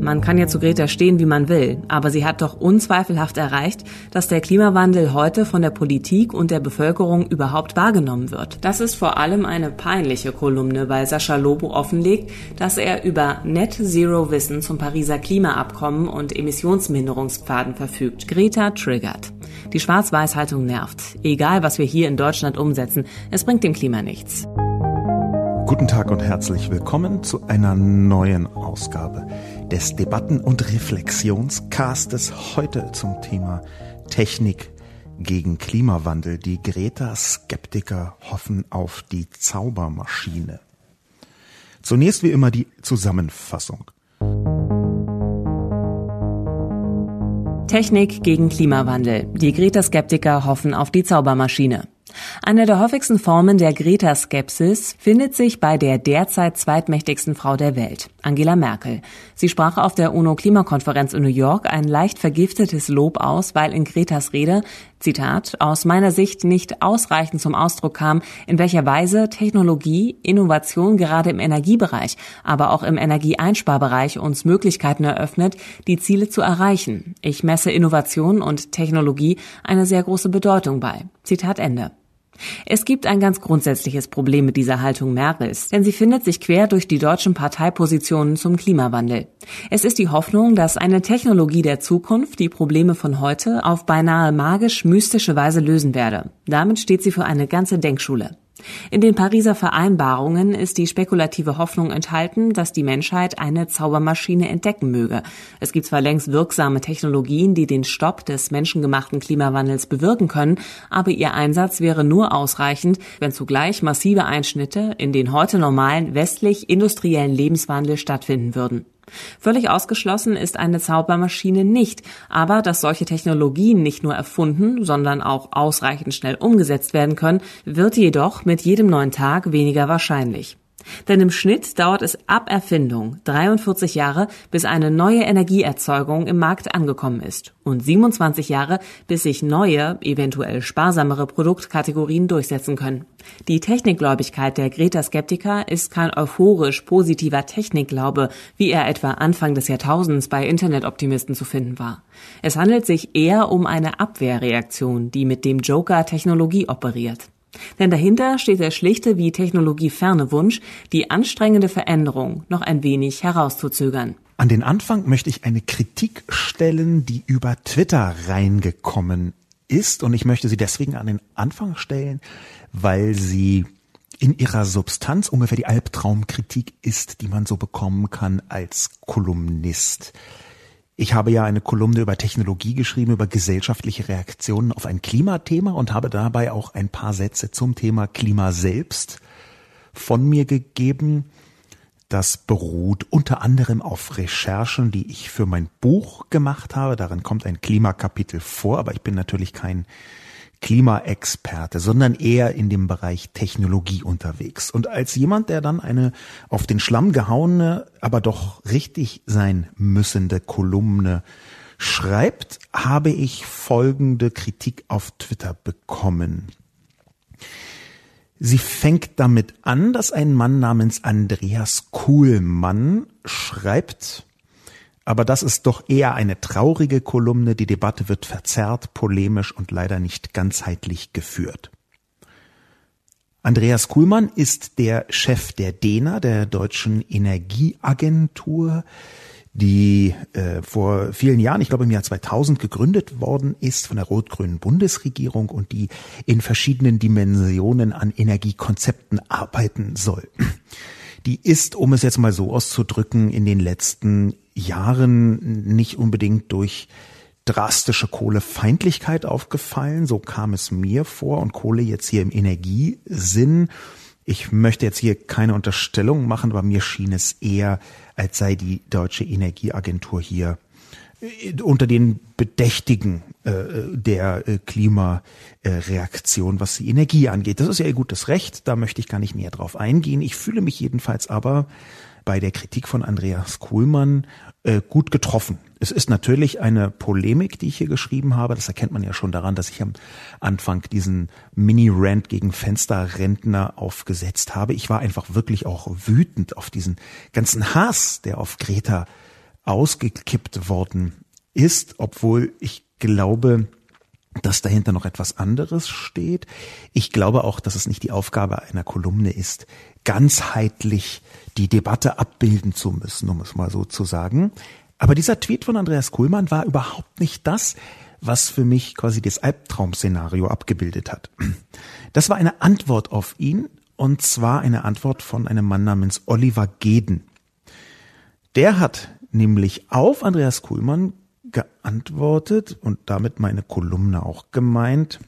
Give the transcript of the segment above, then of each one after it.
Man kann ja zu Greta stehen, wie man will, aber sie hat doch unzweifelhaft erreicht, dass der Klimawandel heute von der Politik und der Bevölkerung überhaupt wahrgenommen wird. Das ist vor allem eine peinliche Kolumne, weil Sascha Lobo offenlegt, dass er über Net Zero Wissen zum Pariser Klimaabkommen und Emissionsminderungspfaden verfügt. Greta triggert. Die Schwarz-Weiß-Haltung nervt. Egal, was wir hier in Deutschland umsetzen, es bringt dem Klima nichts. Guten Tag und herzlich willkommen zu einer neuen Ausgabe des Debatten- und Reflexionscastes heute zum Thema Technik gegen Klimawandel. Die Greta-Skeptiker hoffen auf die Zaubermaschine. Zunächst wie immer die Zusammenfassung. Technik gegen Klimawandel. Die Greta-Skeptiker hoffen auf die Zaubermaschine. Eine der häufigsten Formen der Greta-Skepsis findet sich bei der derzeit zweitmächtigsten Frau der Welt, Angela Merkel. Sie sprach auf der UNO-Klimakonferenz in New York ein leicht vergiftetes Lob aus, weil in Gretas Rede, Zitat, aus meiner Sicht nicht ausreichend zum Ausdruck kam, in welcher Weise Technologie, Innovation gerade im Energiebereich, aber auch im Energieeinsparbereich uns Möglichkeiten eröffnet, die Ziele zu erreichen. Ich messe Innovation und Technologie eine sehr große Bedeutung bei. Zitat Ende. Es gibt ein ganz grundsätzliches Problem mit dieser Haltung Merkels, denn sie findet sich quer durch die deutschen Parteipositionen zum Klimawandel. Es ist die Hoffnung, dass eine Technologie der Zukunft die Probleme von heute auf beinahe magisch-mystische Weise lösen werde. Damit steht sie für eine ganze Denkschule. In den Pariser Vereinbarungen ist die spekulative Hoffnung enthalten, dass die Menschheit eine Zaubermaschine entdecken möge. Es gibt zwar längst wirksame Technologien, die den Stopp des menschengemachten Klimawandels bewirken können, aber ihr Einsatz wäre nur ausreichend, wenn zugleich massive Einschnitte in den heute normalen westlich industriellen Lebenswandel stattfinden würden. Völlig ausgeschlossen ist eine Zaubermaschine nicht, aber dass solche Technologien nicht nur erfunden, sondern auch ausreichend schnell umgesetzt werden können, wird jedoch mit jedem neuen Tag weniger wahrscheinlich. Denn im Schnitt dauert es ab Erfindung 43 Jahre, bis eine neue Energieerzeugung im Markt angekommen ist und 27 Jahre, bis sich neue, eventuell sparsamere Produktkategorien durchsetzen können. Die Technikgläubigkeit der Greta-Skeptiker ist kein euphorisch positiver Technikglaube, wie er etwa Anfang des Jahrtausends bei Internetoptimisten zu finden war. Es handelt sich eher um eine Abwehrreaktion, die mit dem Joker Technologie operiert. Denn dahinter steht der schlichte wie technologieferne Wunsch, die anstrengende Veränderung noch ein wenig herauszuzögern. An den Anfang möchte ich eine Kritik stellen, die über Twitter reingekommen ist. Und ich möchte sie deswegen an den Anfang stellen, weil sie in ihrer Substanz ungefähr die Albtraumkritik ist, die man so bekommen kann als Kolumnist. Ich habe ja eine Kolumne über Technologie geschrieben, über gesellschaftliche Reaktionen auf ein Klimathema und habe dabei auch ein paar Sätze zum Thema Klima selbst von mir gegeben. Das beruht unter anderem auf Recherchen, die ich für mein Buch gemacht habe. Darin kommt ein Klimakapitel vor, aber ich bin natürlich kein Klimaexperte, sondern eher in dem Bereich Technologie unterwegs. Und als jemand, der dann eine auf den Schlamm gehauene, aber doch richtig sein müssende Kolumne schreibt, habe ich folgende Kritik auf Twitter bekommen. Sie fängt damit an, dass ein Mann namens Andreas Kuhlmann schreibt, aber das ist doch eher eine traurige Kolumne. Die Debatte wird verzerrt, polemisch und leider nicht ganzheitlich geführt. Andreas Kuhlmann ist der Chef der DENA, der Deutschen Energieagentur, die äh, vor vielen Jahren, ich glaube im Jahr 2000 gegründet worden ist von der rot-grünen Bundesregierung und die in verschiedenen Dimensionen an Energiekonzepten arbeiten soll. Die ist, um es jetzt mal so auszudrücken, in den letzten Jahren nicht unbedingt durch drastische Kohlefeindlichkeit aufgefallen. So kam es mir vor und Kohle jetzt hier im Energiesinn. Ich möchte jetzt hier keine Unterstellung machen, aber mir schien es eher, als sei die deutsche Energieagentur hier äh, unter den Bedächtigen äh, der äh, Klimareaktion, was die Energie angeht. Das ist ja ihr gutes Recht, da möchte ich gar nicht näher drauf eingehen. Ich fühle mich jedenfalls aber bei der Kritik von Andreas Kuhlmann äh, gut getroffen. Es ist natürlich eine Polemik, die ich hier geschrieben habe. Das erkennt man ja schon daran, dass ich am Anfang diesen Mini-Rant gegen Fensterrentner aufgesetzt habe. Ich war einfach wirklich auch wütend auf diesen ganzen Hass, der auf Greta ausgekippt worden ist, obwohl ich glaube, dass dahinter noch etwas anderes steht. Ich glaube auch, dass es nicht die Aufgabe einer Kolumne ist, ganzheitlich die Debatte abbilden zu müssen, um es mal so zu sagen. Aber dieser Tweet von Andreas Kuhlmann war überhaupt nicht das, was für mich quasi das Albtraum-Szenario abgebildet hat. Das war eine Antwort auf ihn und zwar eine Antwort von einem Mann namens Oliver Geden. Der hat nämlich auf Andreas Kuhlmann geantwortet und damit meine Kolumne auch gemeint.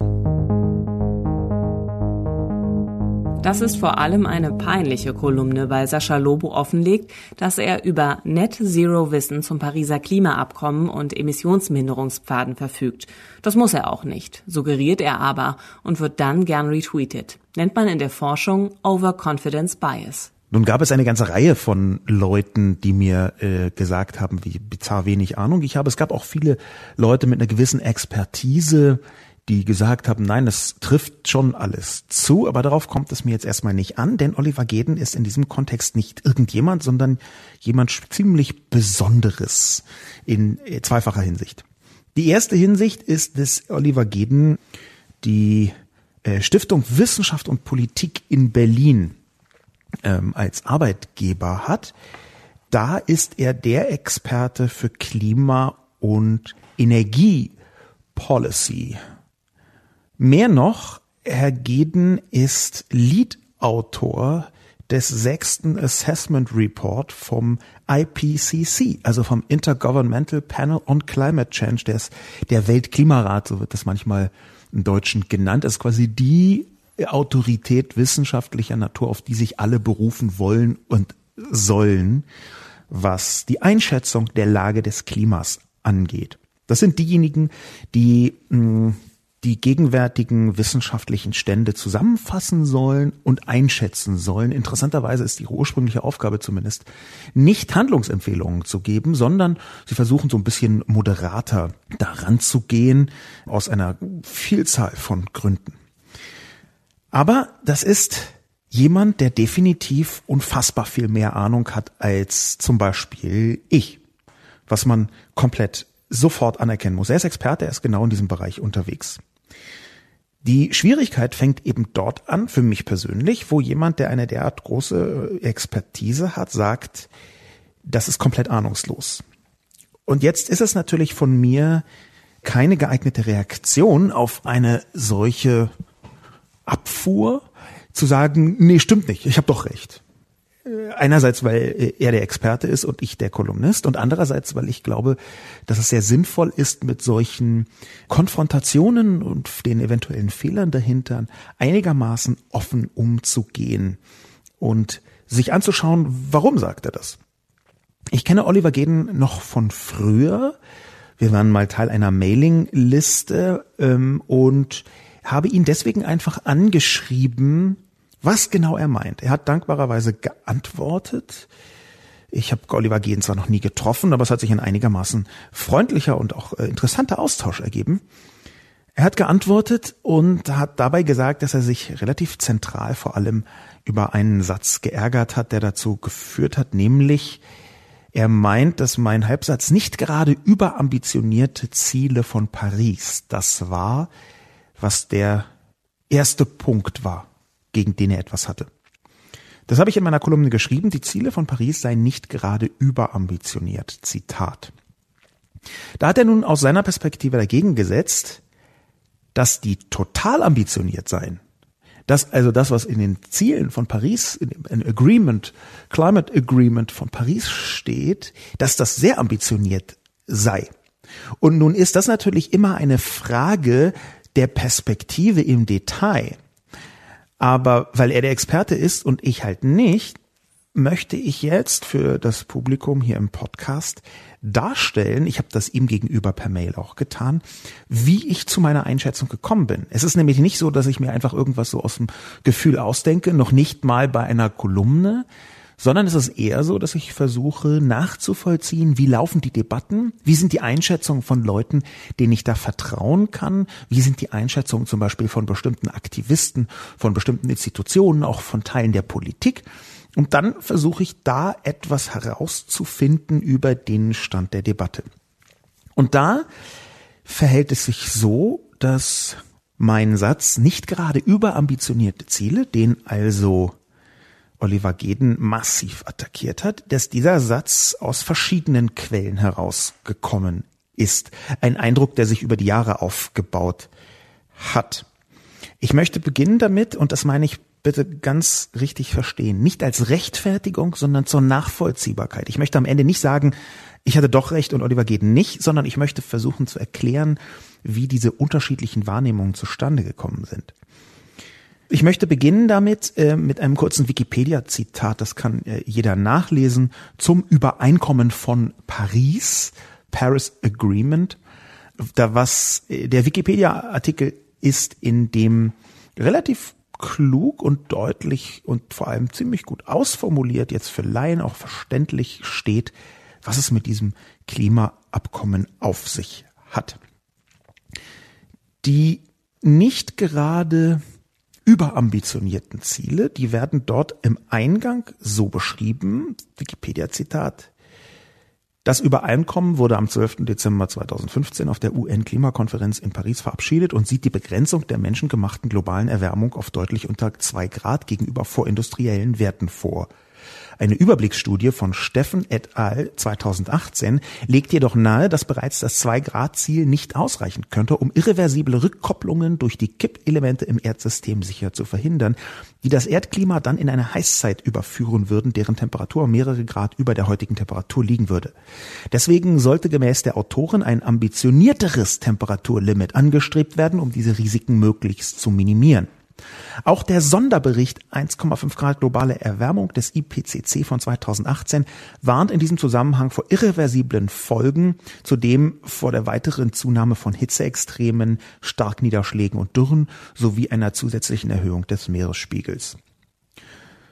Das ist vor allem eine peinliche Kolumne, weil Sascha Lobo offenlegt, dass er über Net Zero Wissen zum Pariser Klimaabkommen und Emissionsminderungspfaden verfügt. Das muss er auch nicht, suggeriert er aber und wird dann gern retweetet. Nennt man in der Forschung Overconfidence Bias. Nun gab es eine ganze Reihe von Leuten, die mir äh, gesagt haben, wie bizarr wenig Ahnung ich habe. Es gab auch viele Leute mit einer gewissen Expertise, die gesagt haben, nein, das trifft schon alles zu, aber darauf kommt es mir jetzt erstmal nicht an, denn Oliver Geden ist in diesem Kontext nicht irgendjemand, sondern jemand ziemlich Besonderes in äh, zweifacher Hinsicht. Die erste Hinsicht ist, dass Oliver Geden die äh, Stiftung Wissenschaft und Politik in Berlin ähm, als Arbeitgeber hat. Da ist er der Experte für Klima- und Energiepolicy. Mehr noch, Herr Geden ist Lead-Autor des sechsten Assessment Report vom IPCC, also vom Intergovernmental Panel on Climate Change, der, ist der Weltklimarat, so wird das manchmal im Deutschen genannt, das ist quasi die Autorität wissenschaftlicher Natur, auf die sich alle berufen wollen und sollen, was die Einschätzung der Lage des Klimas angeht. Das sind diejenigen, die mh, hm, die gegenwärtigen wissenschaftlichen Stände zusammenfassen sollen und einschätzen sollen. Interessanterweise ist ihre ursprüngliche Aufgabe zumindest nicht Handlungsempfehlungen zu geben, sondern sie versuchen so ein bisschen moderater daran zu gehen, aus einer Vielzahl von Gründen. Aber das ist jemand, der definitiv unfassbar viel mehr Ahnung hat als zum Beispiel ich, was man komplett sofort anerkennen muss. Er ist Experte, er ist genau in diesem Bereich unterwegs. Die Schwierigkeit fängt eben dort an, für mich persönlich, wo jemand, der eine derart große äh, Expertise hat, sagt, das ist komplett ahnungslos. Und jetzt ist es natürlich von mir keine geeignete Reaktion auf eine solche Abfuhr, zu sagen, nee, stimmt nicht, ich habe doch recht. Einerseits, weil er der Experte ist und ich der Kolumnist und andererseits, weil ich glaube, dass es sehr sinnvoll ist, mit solchen Konfrontationen und den eventuellen Fehlern dahinter einigermaßen offen umzugehen und sich anzuschauen, warum sagt er das. Ich kenne Oliver Geden noch von früher. Wir waren mal Teil einer Mailingliste ähm, und habe ihn deswegen einfach angeschrieben, was genau er meint. Er hat dankbarerweise geantwortet. Ich habe Oliver Gehn zwar noch nie getroffen, aber es hat sich ein einigermaßen freundlicher und auch äh, interessanter Austausch ergeben. Er hat geantwortet und hat dabei gesagt, dass er sich relativ zentral vor allem über einen Satz geärgert hat, der dazu geführt hat, nämlich er meint, dass mein Halbsatz nicht gerade überambitionierte Ziele von Paris das war, was der erste Punkt war gegen den er etwas hatte. Das habe ich in meiner Kolumne geschrieben, die Ziele von Paris seien nicht gerade überambitioniert. Zitat. Da hat er nun aus seiner Perspektive dagegen gesetzt, dass die total ambitioniert seien. Dass also das, was in den Zielen von Paris, in dem Agreement, Climate Agreement von Paris steht, dass das sehr ambitioniert sei. Und nun ist das natürlich immer eine Frage der Perspektive im Detail. Aber weil er der Experte ist und ich halt nicht, möchte ich jetzt für das Publikum hier im Podcast darstellen, ich habe das ihm gegenüber per Mail auch getan, wie ich zu meiner Einschätzung gekommen bin. Es ist nämlich nicht so, dass ich mir einfach irgendwas so aus dem Gefühl ausdenke, noch nicht mal bei einer Kolumne, sondern es ist eher so, dass ich versuche nachzuvollziehen, wie laufen die Debatten, wie sind die Einschätzungen von Leuten, denen ich da vertrauen kann, wie sind die Einschätzungen zum Beispiel von bestimmten Aktivisten, von bestimmten Institutionen, auch von Teilen der Politik. Und dann versuche ich da etwas herauszufinden über den Stand der Debatte. Und da verhält es sich so, dass mein Satz nicht gerade überambitionierte Ziele, den also Oliver Geden massiv attackiert hat, dass dieser Satz aus verschiedenen Quellen herausgekommen ist. Ein Eindruck, der sich über die Jahre aufgebaut hat. Ich möchte beginnen damit, und das meine ich bitte ganz richtig verstehen, nicht als Rechtfertigung, sondern zur Nachvollziehbarkeit. Ich möchte am Ende nicht sagen, ich hatte doch recht und Oliver Geden nicht, sondern ich möchte versuchen zu erklären, wie diese unterschiedlichen Wahrnehmungen zustande gekommen sind. Ich möchte beginnen damit äh, mit einem kurzen Wikipedia-Zitat, das kann äh, jeder nachlesen, zum Übereinkommen von Paris, Paris Agreement. Da was äh, der Wikipedia-Artikel ist, in dem relativ klug und deutlich und vor allem ziemlich gut ausformuliert, jetzt für Laien auch verständlich steht, was es mit diesem Klimaabkommen auf sich hat. Die nicht gerade überambitionierten Ziele, die werden dort im Eingang so beschrieben, Wikipedia-Zitat, das Übereinkommen wurde am 12. Dezember 2015 auf der UN-Klimakonferenz in Paris verabschiedet und sieht die Begrenzung der menschengemachten globalen Erwärmung auf deutlich unter zwei Grad gegenüber vorindustriellen Werten vor. Eine Überblicksstudie von Steffen et al. 2018 legt jedoch nahe, dass bereits das 2-Grad-Ziel nicht ausreichen könnte, um irreversible Rückkopplungen durch die Kippelemente im Erdsystem sicher zu verhindern, die das Erdklima dann in eine Heißzeit überführen würden, deren Temperatur mehrere Grad über der heutigen Temperatur liegen würde. Deswegen sollte gemäß der Autoren ein ambitionierteres Temperaturlimit angestrebt werden, um diese Risiken möglichst zu minimieren. Auch der Sonderbericht 1,5 Grad globale Erwärmung des IPCC von 2018 warnt in diesem Zusammenhang vor irreversiblen Folgen, zudem vor der weiteren Zunahme von Hitzeextremen, Starkniederschlägen und Dürren sowie einer zusätzlichen Erhöhung des Meeresspiegels.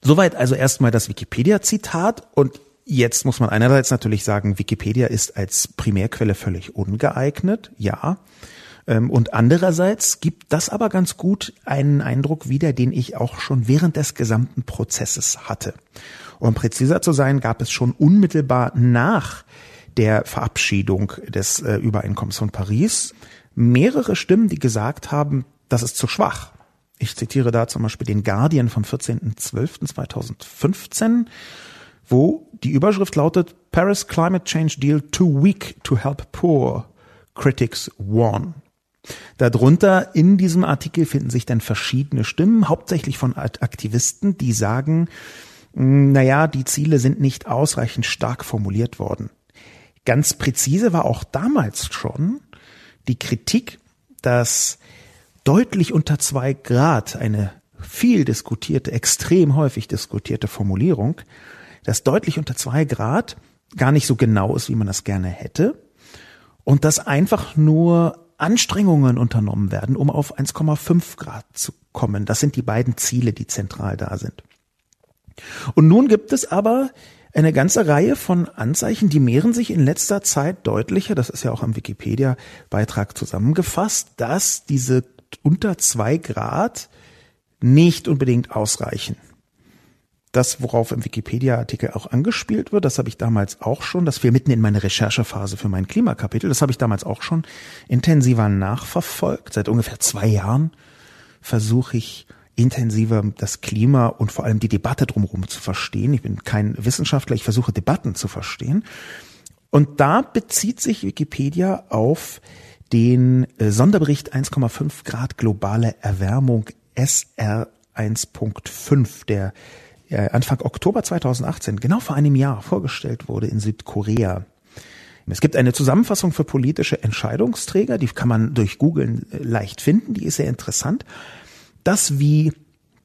Soweit also erstmal das Wikipedia-Zitat und Jetzt muss man einerseits natürlich sagen, Wikipedia ist als Primärquelle völlig ungeeignet, ja. Ähm, und andererseits gibt das aber ganz gut einen Eindruck wieder, den ich auch schon während des gesamten Prozesses hatte. Um präziser zu sein, gab es schon unmittelbar nach der Verabschiedung des äh, Übereinkommens von Paris mehrere Stimmen, die gesagt haben, das ist zu schwach. Ich zitiere da zum Beispiel den Guardian vom 14.12.2015, wo die Überschrift lautet Paris Climate Change Deal too weak to help poor. Critics warn. Darunter in diesem Artikel finden sich dann verschiedene Stimmen, hauptsächlich von Aktivisten, die sagen, hm, naja, die Ziele sind nicht ausreichend stark formuliert worden. Ganz präzise war auch damals schon die Kritik, dass deutlich unter zwei Grad eine viel diskutierte, extrem häufig diskutierte Formulierung, dass deutlich unter zwei Grad gar nicht so genau ist, wie man das gerne hätte und dass einfach nur Anstrengungen unternommen werden, um auf 1,5 Grad zu kommen. Das sind die beiden Ziele, die zentral da sind. Und nun gibt es aber eine ganze Reihe von Anzeichen, die mehren sich in letzter Zeit deutlicher, das ist ja auch am Wikipedia-Beitrag zusammengefasst, dass diese unter zwei Grad nicht unbedingt ausreichen das, worauf im Wikipedia-Artikel auch angespielt wird, das habe ich damals auch schon, das fiel mitten in meine Recherchephase für mein Klimakapitel, das habe ich damals auch schon intensiver nachverfolgt. Seit ungefähr zwei Jahren versuche ich intensiver das Klima und vor allem die Debatte drumherum zu verstehen. Ich bin kein Wissenschaftler, ich versuche Debatten zu verstehen. Und da bezieht sich Wikipedia auf den äh, Sonderbericht 1,5 Grad globale Erwärmung SR 1.5, der Anfang Oktober 2018, genau vor einem Jahr, vorgestellt wurde in Südkorea. Es gibt eine Zusammenfassung für politische Entscheidungsträger, die kann man durch Googlen äh, leicht finden, die ist sehr interessant. Das, wie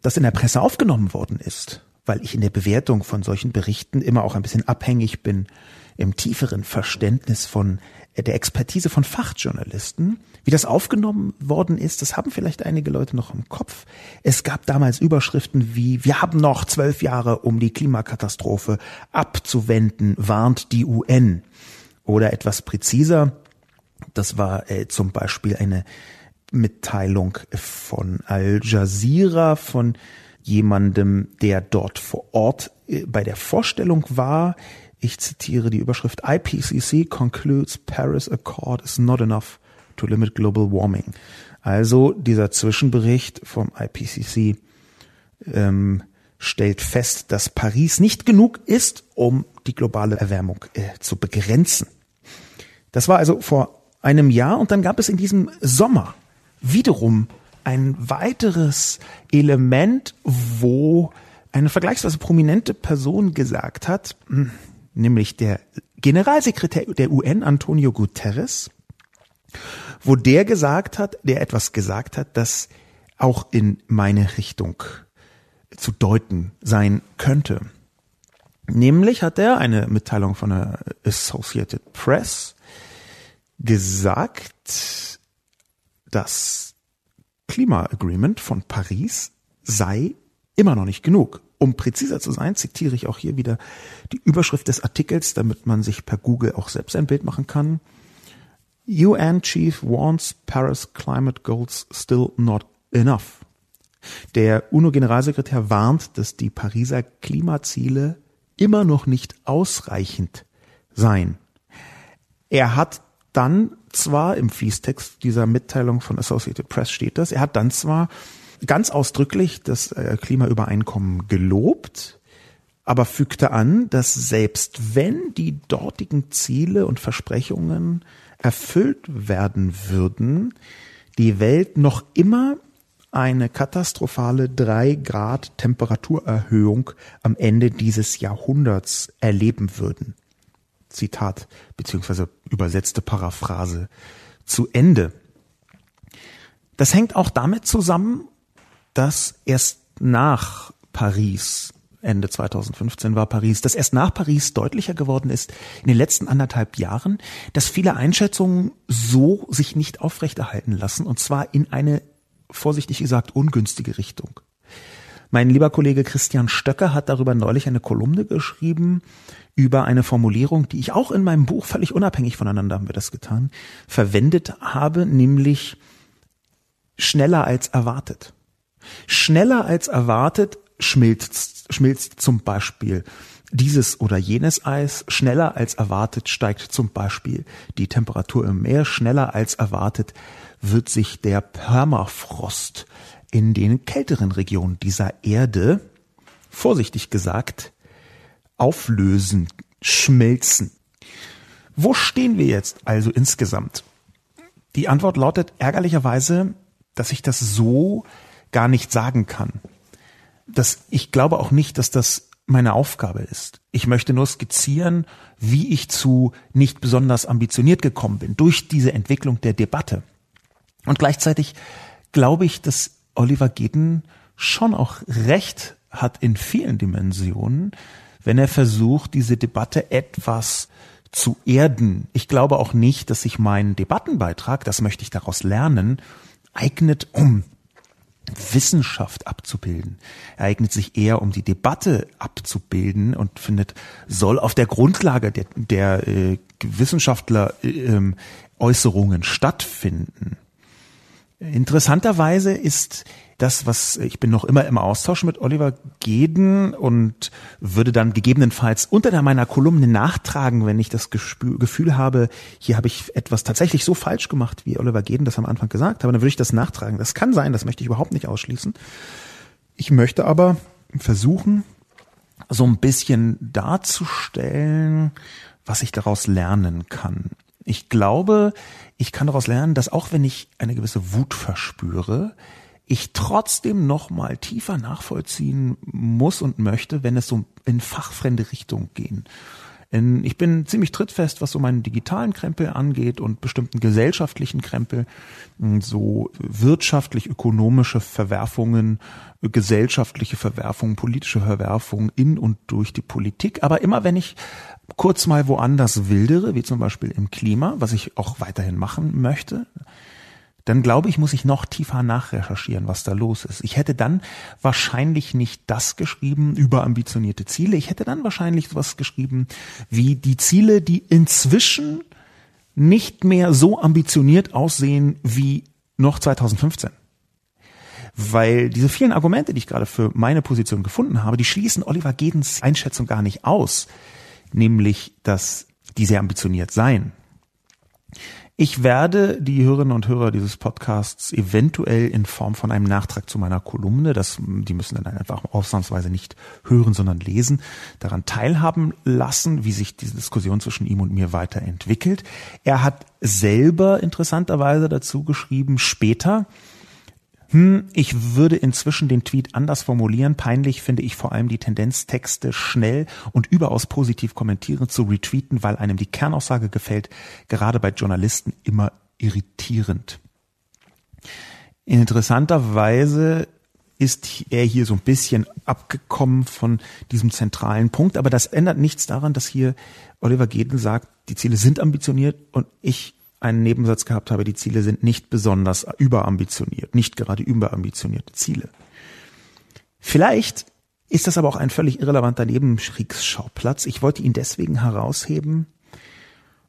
das in der Presse aufgenommen worden ist weil ich in der Bewertung von solchen Berichten immer auch ein bisschen abhängig bin im tieferen Verständnis von der Expertise von Fachjournalisten. Wie das aufgenommen worden ist, das haben vielleicht einige Leute noch im Kopf. Es gab damals Überschriften wie, wir haben noch zwölf Jahre, um die Klimakatastrophe abzuwenden, warnt die UN. Oder etwas präziser, das war äh, zum Beispiel eine Mitteilung von Al Jazeera, von jemandem, der dort vor Ort äh, bei der Vorstellung war. Ich zitiere die Überschrift IPCC concludes Paris Accord is not enough to limit global warming. Also dieser Zwischenbericht vom IPCC ähm, stellt fest, dass Paris nicht genug ist, um die globale Erwärmung äh, zu begrenzen. Das war also vor einem Jahr und dann gab es in diesem Sommer wiederum ein weiteres Element, wo eine vergleichsweise prominente Person gesagt hat, hm, nämlich der Generalsekretär der UN, Antonio Guterres, wo der gesagt hat, der etwas gesagt hat, das auch in meine Richtung zu deuten sein könnte. Nämlich hat er eine Mitteilung von der Associated Press gesagt, das Klima-Agreement von Paris sei immer noch nicht genug. Um präziser zu sein, zitiere ich auch hier wieder die Überschrift des Artikels, damit man sich per Google auch selbst ein Bild machen kann. UN Chief warns Paris Climate Goals still not enough. Der UNO-Generalsekretär warnt, dass die Pariser Klimaziele immer noch nicht ausreichend seien. Er hat dann zwar im Fließtext dieser Mitteilung von Associated Press steht das, er hat dann zwar ganz ausdrücklich das äh, Klimaübereinkommen gelobt, aber fügte an, dass selbst wenn die dortigen Ziele und Versprechungen erfüllt werden würden, die Welt noch immer eine katastrophale drei Grad Temperaturerhöhung am Ende dieses Jahrhunderts erleben würden. Zitat beziehungsweise übersetzte Paraphrase zu Ende. Das hängt auch damit zusammen, dass erst nach Paris, Ende 2015 war Paris, dass erst nach Paris deutlicher geworden ist in den letzten anderthalb Jahren, dass viele Einschätzungen so sich nicht aufrechterhalten lassen und zwar in eine, vorsichtig gesagt, ungünstige Richtung. Mein lieber Kollege Christian Stöcker hat darüber neulich eine Kolumne geschrieben über eine Formulierung, die ich auch in meinem Buch völlig unabhängig voneinander haben wir das getan, verwendet habe, nämlich schneller als erwartet. Schneller als erwartet schmilzt, schmilzt zum Beispiel dieses oder jenes Eis. Schneller als erwartet steigt zum Beispiel die Temperatur im Meer. Schneller als erwartet wird sich der Permafrost in den kälteren Regionen dieser Erde, vorsichtig gesagt, auflösen, schmelzen. Wo stehen wir jetzt also insgesamt? Die Antwort lautet ärgerlicherweise, dass ich das so gar nicht sagen kann. Das, ich glaube auch nicht, dass das meine Aufgabe ist. Ich möchte nur skizzieren, wie ich zu nicht besonders ambitioniert gekommen bin durch diese Entwicklung der Debatte. Und gleichzeitig glaube ich, dass Oliver Geden schon auch recht hat in vielen Dimensionen, wenn er versucht, diese Debatte etwas zu erden. Ich glaube auch nicht, dass sich mein Debattenbeitrag, das möchte ich daraus lernen, eignet, um Wissenschaft abzubilden. Er eignet sich eher, um die Debatte abzubilden und findet, soll auf der Grundlage der, der äh, Wissenschaftler äh, Äußerungen stattfinden. Interessanterweise ist das, was ich bin noch immer im Austausch mit Oliver Geden und würde dann gegebenenfalls unter meiner Kolumne nachtragen, wenn ich das Gefühl habe, hier habe ich etwas tatsächlich so falsch gemacht, wie Oliver Geden das am Anfang gesagt hat, dann würde ich das nachtragen. Das kann sein, das möchte ich überhaupt nicht ausschließen. Ich möchte aber versuchen, so ein bisschen darzustellen, was ich daraus lernen kann. Ich glaube, ich kann daraus lernen, dass auch wenn ich eine gewisse Wut verspüre, ich trotzdem noch mal tiefer nachvollziehen muss und möchte, wenn es so in fachfremde Richtung gehen Ich bin ziemlich trittfest, was so meinen digitalen Krempel angeht und bestimmten gesellschaftlichen Krempel, so wirtschaftlich-ökonomische Verwerfungen, gesellschaftliche Verwerfungen, politische Verwerfungen in und durch die Politik. Aber immer wenn ich kurz mal woanders wildere, wie zum Beispiel im Klima, was ich auch weiterhin machen möchte, dann glaube ich, muss ich noch tiefer nachrecherchieren, was da los ist. Ich hätte dann wahrscheinlich nicht das geschrieben, überambitionierte Ziele. Ich hätte dann wahrscheinlich sowas geschrieben wie die Ziele, die inzwischen nicht mehr so ambitioniert aussehen wie noch 2015. Weil diese vielen Argumente, die ich gerade für meine Position gefunden habe, die schließen Oliver Gedens Einschätzung gar nicht aus. Nämlich, dass die sehr ambitioniert seien. Ich werde die Hörerinnen und Hörer dieses Podcasts eventuell in Form von einem Nachtrag zu meiner Kolumne, das, die müssen dann einfach ausnahmsweise nicht hören, sondern lesen, daran teilhaben lassen, wie sich diese Diskussion zwischen ihm und mir weiterentwickelt. Er hat selber interessanterweise dazu geschrieben, später, hm, ich würde inzwischen den Tweet anders formulieren. Peinlich finde ich vor allem die Tendenz, Texte schnell und überaus positiv kommentieren zu retweeten, weil einem die Kernaussage gefällt, gerade bei Journalisten immer irritierend. Interessanterweise ist er hier so ein bisschen abgekommen von diesem zentralen Punkt, aber das ändert nichts daran, dass hier Oliver Gedel sagt, die Ziele sind ambitioniert und ich einen Nebensatz gehabt habe, die Ziele sind nicht besonders überambitioniert, nicht gerade überambitionierte Ziele. Vielleicht ist das aber auch ein völlig irrelevanter Nebenkriegsschauplatz. Ich wollte ihn deswegen herausheben,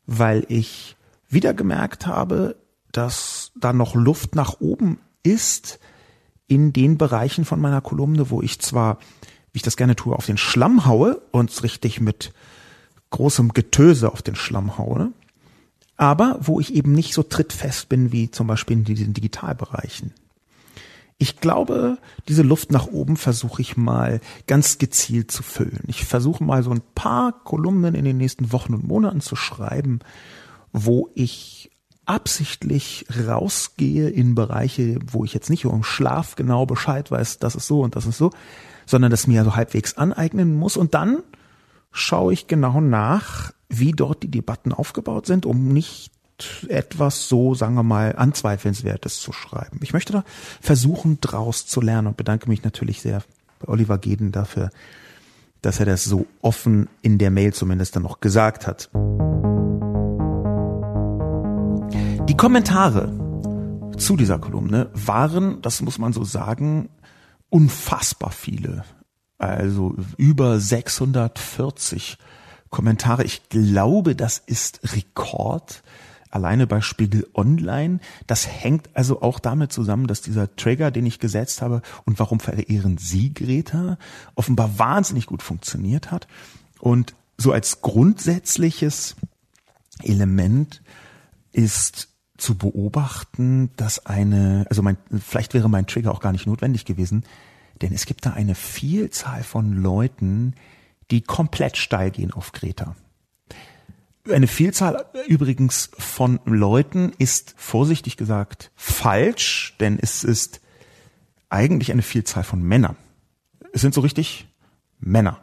weil ich wieder gemerkt habe, dass da noch Luft nach oben ist in den Bereichen von meiner Kolumne, wo ich zwar, wie ich das gerne tue, auf den Schlamm haue und richtig mit großem Getöse auf den Schlamm haue, aber wo ich eben nicht so trittfest bin wie zum Beispiel in diesen Digitalbereichen. Ich glaube, diese Luft nach oben versuche ich mal ganz gezielt zu füllen. Ich versuche mal so ein paar Kolumnen in den nächsten Wochen und Monaten zu schreiben, wo ich absichtlich rausgehe in Bereiche, wo ich jetzt nicht um Schlaf genau Bescheid weiß, das ist so und das ist so, sondern das mir so halbwegs aneignen muss und dann schaue ich genau nach, wie dort die Debatten aufgebaut sind, um nicht etwas so, sagen wir mal, anzweifelnswertes zu schreiben. Ich möchte da versuchen, draus zu lernen und bedanke mich natürlich sehr bei Oliver Geden dafür, dass er das so offen in der Mail zumindest dann noch gesagt hat. Die Kommentare zu dieser Kolumne waren, das muss man so sagen, unfassbar viele. Also über 640 Kommentare. Ich glaube, das ist Rekord. Alleine bei Spiegel Online. Das hängt also auch damit zusammen, dass dieser Trigger, den ich gesetzt habe und warum verehren Sie Greta, offenbar wahnsinnig gut funktioniert hat. Und so als grundsätzliches Element ist zu beobachten, dass eine, also mein, vielleicht wäre mein Trigger auch gar nicht notwendig gewesen, denn es gibt da eine Vielzahl von Leuten, die komplett steil gehen auf Greta. Eine Vielzahl übrigens von Leuten ist vorsichtig gesagt falsch, denn es ist eigentlich eine Vielzahl von Männern. Es sind so richtig Männer.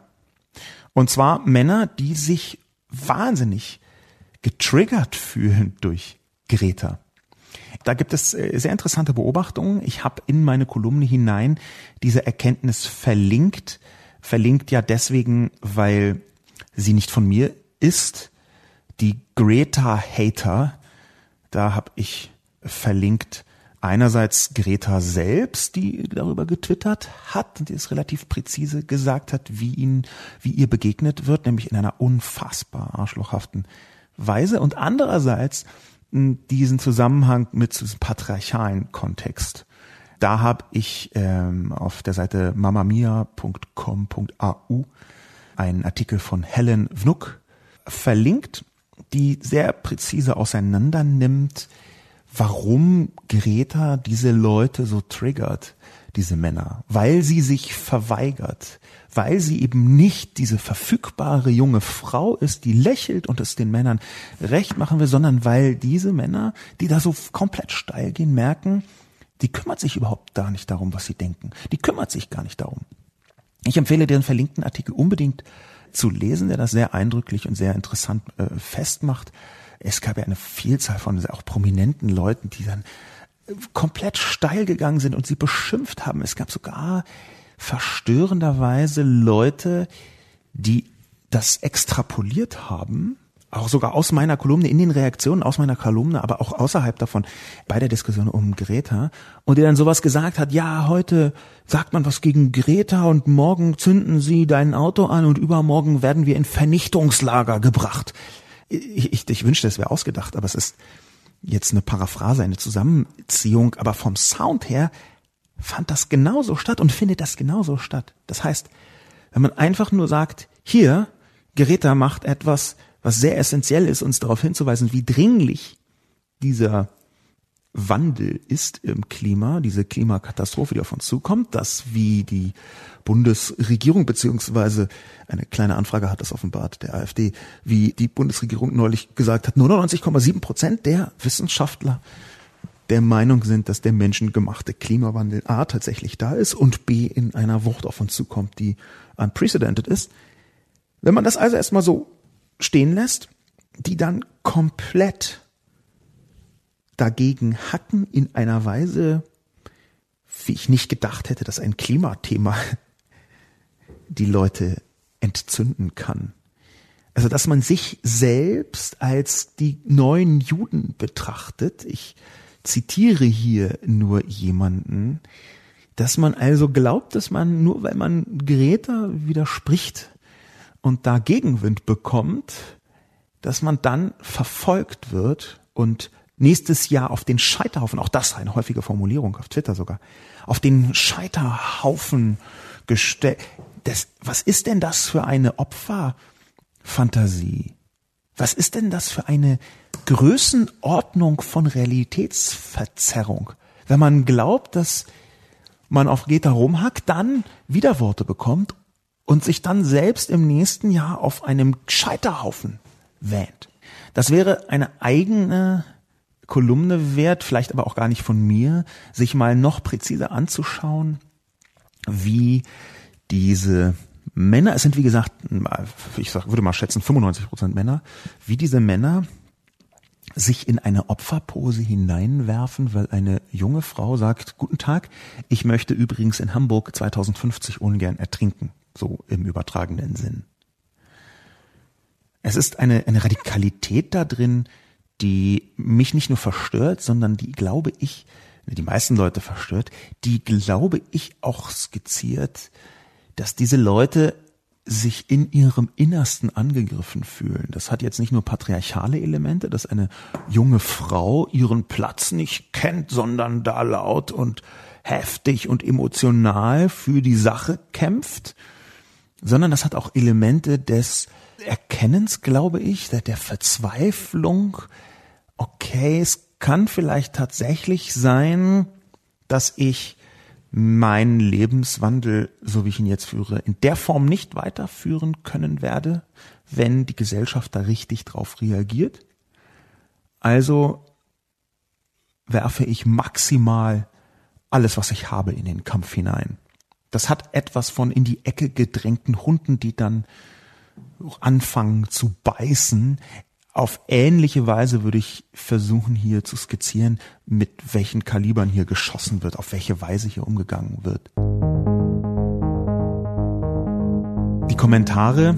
Und zwar Männer, die sich wahnsinnig getriggert fühlen durch Greta. Da gibt es äh, sehr interessante Beobachtungen. Ich habe in meine Kolumne hinein diese Erkenntnis verlinkt, verlinkt ja deswegen, weil sie nicht von mir ist. Die Greta Hater, da habe ich verlinkt einerseits Greta selbst, die darüber getwittert hat und die es relativ präzise gesagt hat, wie ihn, wie ihr begegnet wird, nämlich in einer unfassbar arschlochhaften Weise und andererseits diesen Zusammenhang mit diesem patriarchalen Kontext. Da habe ich ähm, auf der Seite mamamia.com.au einen Artikel von Helen Vnuk verlinkt, die sehr präzise auseinander nimmt, warum Greta diese Leute so triggert, diese Männer, weil sie sich verweigert, weil sie eben nicht diese verfügbare junge Frau ist, die lächelt und es den Männern recht machen will, sondern weil diese Männer, die da so komplett steil gehen, merken, die kümmert sich überhaupt gar nicht darum, was sie denken. Die kümmert sich gar nicht darum. Ich empfehle den verlinkten Artikel unbedingt zu lesen, der das sehr eindrücklich und sehr interessant äh, festmacht. Es gab ja eine Vielzahl von auch prominenten Leuten, die dann äh, komplett steil gegangen sind und sie beschimpft haben. Es gab sogar verstörenderweise Leute, die das extrapoliert haben auch sogar aus meiner Kolumne, in den Reaktionen aus meiner Kolumne, aber auch außerhalb davon, bei der Diskussion um Greta, und der dann sowas gesagt hat, ja, heute sagt man was gegen Greta und morgen zünden sie dein Auto an und übermorgen werden wir in Vernichtungslager gebracht. Ich, ich, ich wünschte, es wäre ausgedacht, aber es ist jetzt eine Paraphrase, eine Zusammenziehung, aber vom Sound her fand das genauso statt und findet das genauso statt. Das heißt, wenn man einfach nur sagt, hier, Greta macht etwas, was sehr essentiell ist, uns darauf hinzuweisen, wie dringlich dieser Wandel ist im Klima, diese Klimakatastrophe, die auf uns zukommt, dass wie die Bundesregierung beziehungsweise eine kleine Anfrage hat das offenbart der AfD, wie die Bundesregierung neulich gesagt hat, 99,7 Prozent der Wissenschaftler der Meinung sind, dass der menschengemachte Klimawandel A tatsächlich da ist und B in einer Wucht auf uns zukommt, die unprecedented ist. Wenn man das also erstmal so stehen lässt, die dann komplett dagegen hacken in einer Weise, wie ich nicht gedacht hätte, dass ein Klimathema die Leute entzünden kann. Also, dass man sich selbst als die neuen Juden betrachtet. Ich zitiere hier nur jemanden, dass man also glaubt, dass man nur weil man Greta widerspricht, und da Gegenwind bekommt, dass man dann verfolgt wird und nächstes Jahr auf den Scheiterhaufen, auch das eine häufige Formulierung auf Twitter sogar, auf den Scheiterhaufen gestellt. Was ist denn das für eine Opferfantasie? Was ist denn das für eine Größenordnung von Realitätsverzerrung? Wenn man glaubt, dass man auf Geta rumhackt, dann Widerworte bekommt und sich dann selbst im nächsten Jahr auf einem Scheiterhaufen wähnt. Das wäre eine eigene Kolumne wert, vielleicht aber auch gar nicht von mir, sich mal noch präziser anzuschauen, wie diese Männer, es sind wie gesagt, ich würde mal schätzen 95 Prozent Männer, wie diese Männer sich in eine Opferpose hineinwerfen, weil eine junge Frau sagt, guten Tag, ich möchte übrigens in Hamburg 2050 ungern ertrinken so im übertragenen Sinn. Es ist eine, eine Radikalität da drin, die mich nicht nur verstört, sondern die, glaube ich, die meisten Leute verstört, die, glaube ich, auch skizziert, dass diese Leute sich in ihrem Innersten angegriffen fühlen. Das hat jetzt nicht nur patriarchale Elemente, dass eine junge Frau ihren Platz nicht kennt, sondern da laut und heftig und emotional für die Sache kämpft, sondern das hat auch Elemente des Erkennens, glaube ich, der, Verzweiflung. Okay, es kann vielleicht tatsächlich sein, dass ich meinen Lebenswandel, so wie ich ihn jetzt führe, in der Form nicht weiterführen können werde, wenn die Gesellschaft da richtig drauf reagiert. Also werfe ich maximal alles, was ich habe, in den Kampf hinein. Das hat etwas von in die Ecke gedrängten Hunden, die dann anfangen zu beißen. Auf ähnliche Weise würde ich versuchen hier zu skizzieren, mit welchen Kalibern hier geschossen wird, auf welche Weise hier umgegangen wird. Die Kommentare,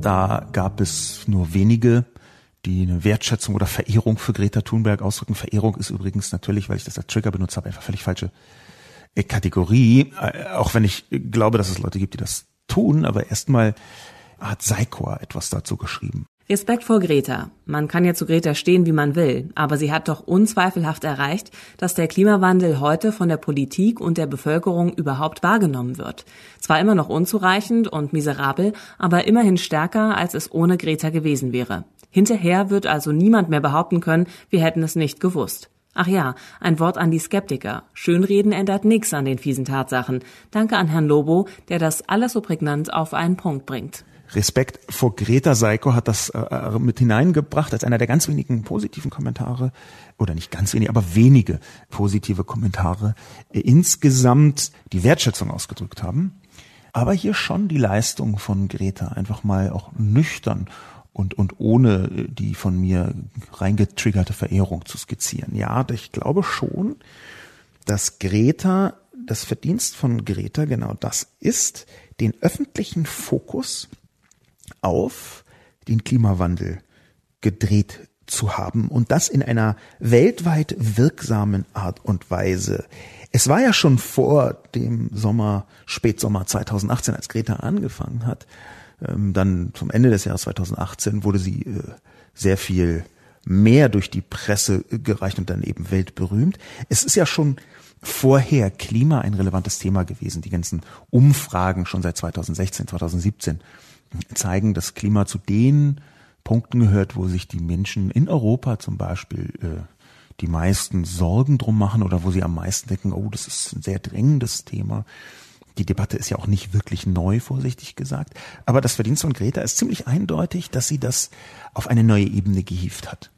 da gab es nur wenige, die eine Wertschätzung oder Verehrung für Greta Thunberg ausdrücken. Verehrung ist übrigens natürlich, weil ich das als Trigger benutzt habe, einfach völlig falsche Kategorie, äh, auch wenn ich glaube, dass es Leute gibt, die das tun, aber erstmal hat Seikor etwas dazu geschrieben. Respekt vor Greta. Man kann ja zu Greta stehen, wie man will, aber sie hat doch unzweifelhaft erreicht, dass der Klimawandel heute von der Politik und der Bevölkerung überhaupt wahrgenommen wird. Zwar immer noch unzureichend und miserabel, aber immerhin stärker, als es ohne Greta gewesen wäre. Hinterher wird also niemand mehr behaupten können, wir hätten es nicht gewusst. Ach ja, ein Wort an die Skeptiker. Schönreden ändert nichts an den fiesen Tatsachen. Danke an Herrn Lobo, der das alles so prägnant auf einen Punkt bringt. Respekt vor Greta Seiko hat das äh, äh, mit hineingebracht als einer der ganz wenigen positiven Kommentare oder nicht ganz wenige, aber wenige positive Kommentare äh, insgesamt die Wertschätzung ausgedrückt haben. aber hier schon die Leistung von Greta einfach mal auch nüchtern und, und ohne die von mir reingetriggerte Verehrung zu skizzieren. Ja, ich glaube schon, dass Greta, das Verdienst von Greta genau das ist, den öffentlichen Fokus auf den Klimawandel gedreht zu haben und das in einer weltweit wirksamen Art und Weise. Es war ja schon vor dem Sommer, Spätsommer 2018, als Greta angefangen hat. Ähm, dann zum Ende des Jahres 2018 wurde sie äh, sehr viel mehr durch die Presse gereicht und dann eben weltberühmt. Es ist ja schon vorher Klima ein relevantes Thema gewesen. Die ganzen Umfragen schon seit 2016, 2017 zeigen, dass Klima zu den Punkten gehört, wo sich die Menschen in Europa zum Beispiel äh, die meisten Sorgen drum machen oder wo sie am meisten denken, oh, das ist ein sehr drängendes Thema. Die Debatte ist ja auch nicht wirklich neu, vorsichtig gesagt. Aber das Verdienst von Greta ist ziemlich eindeutig, dass sie das auf eine neue Ebene gehievt hat.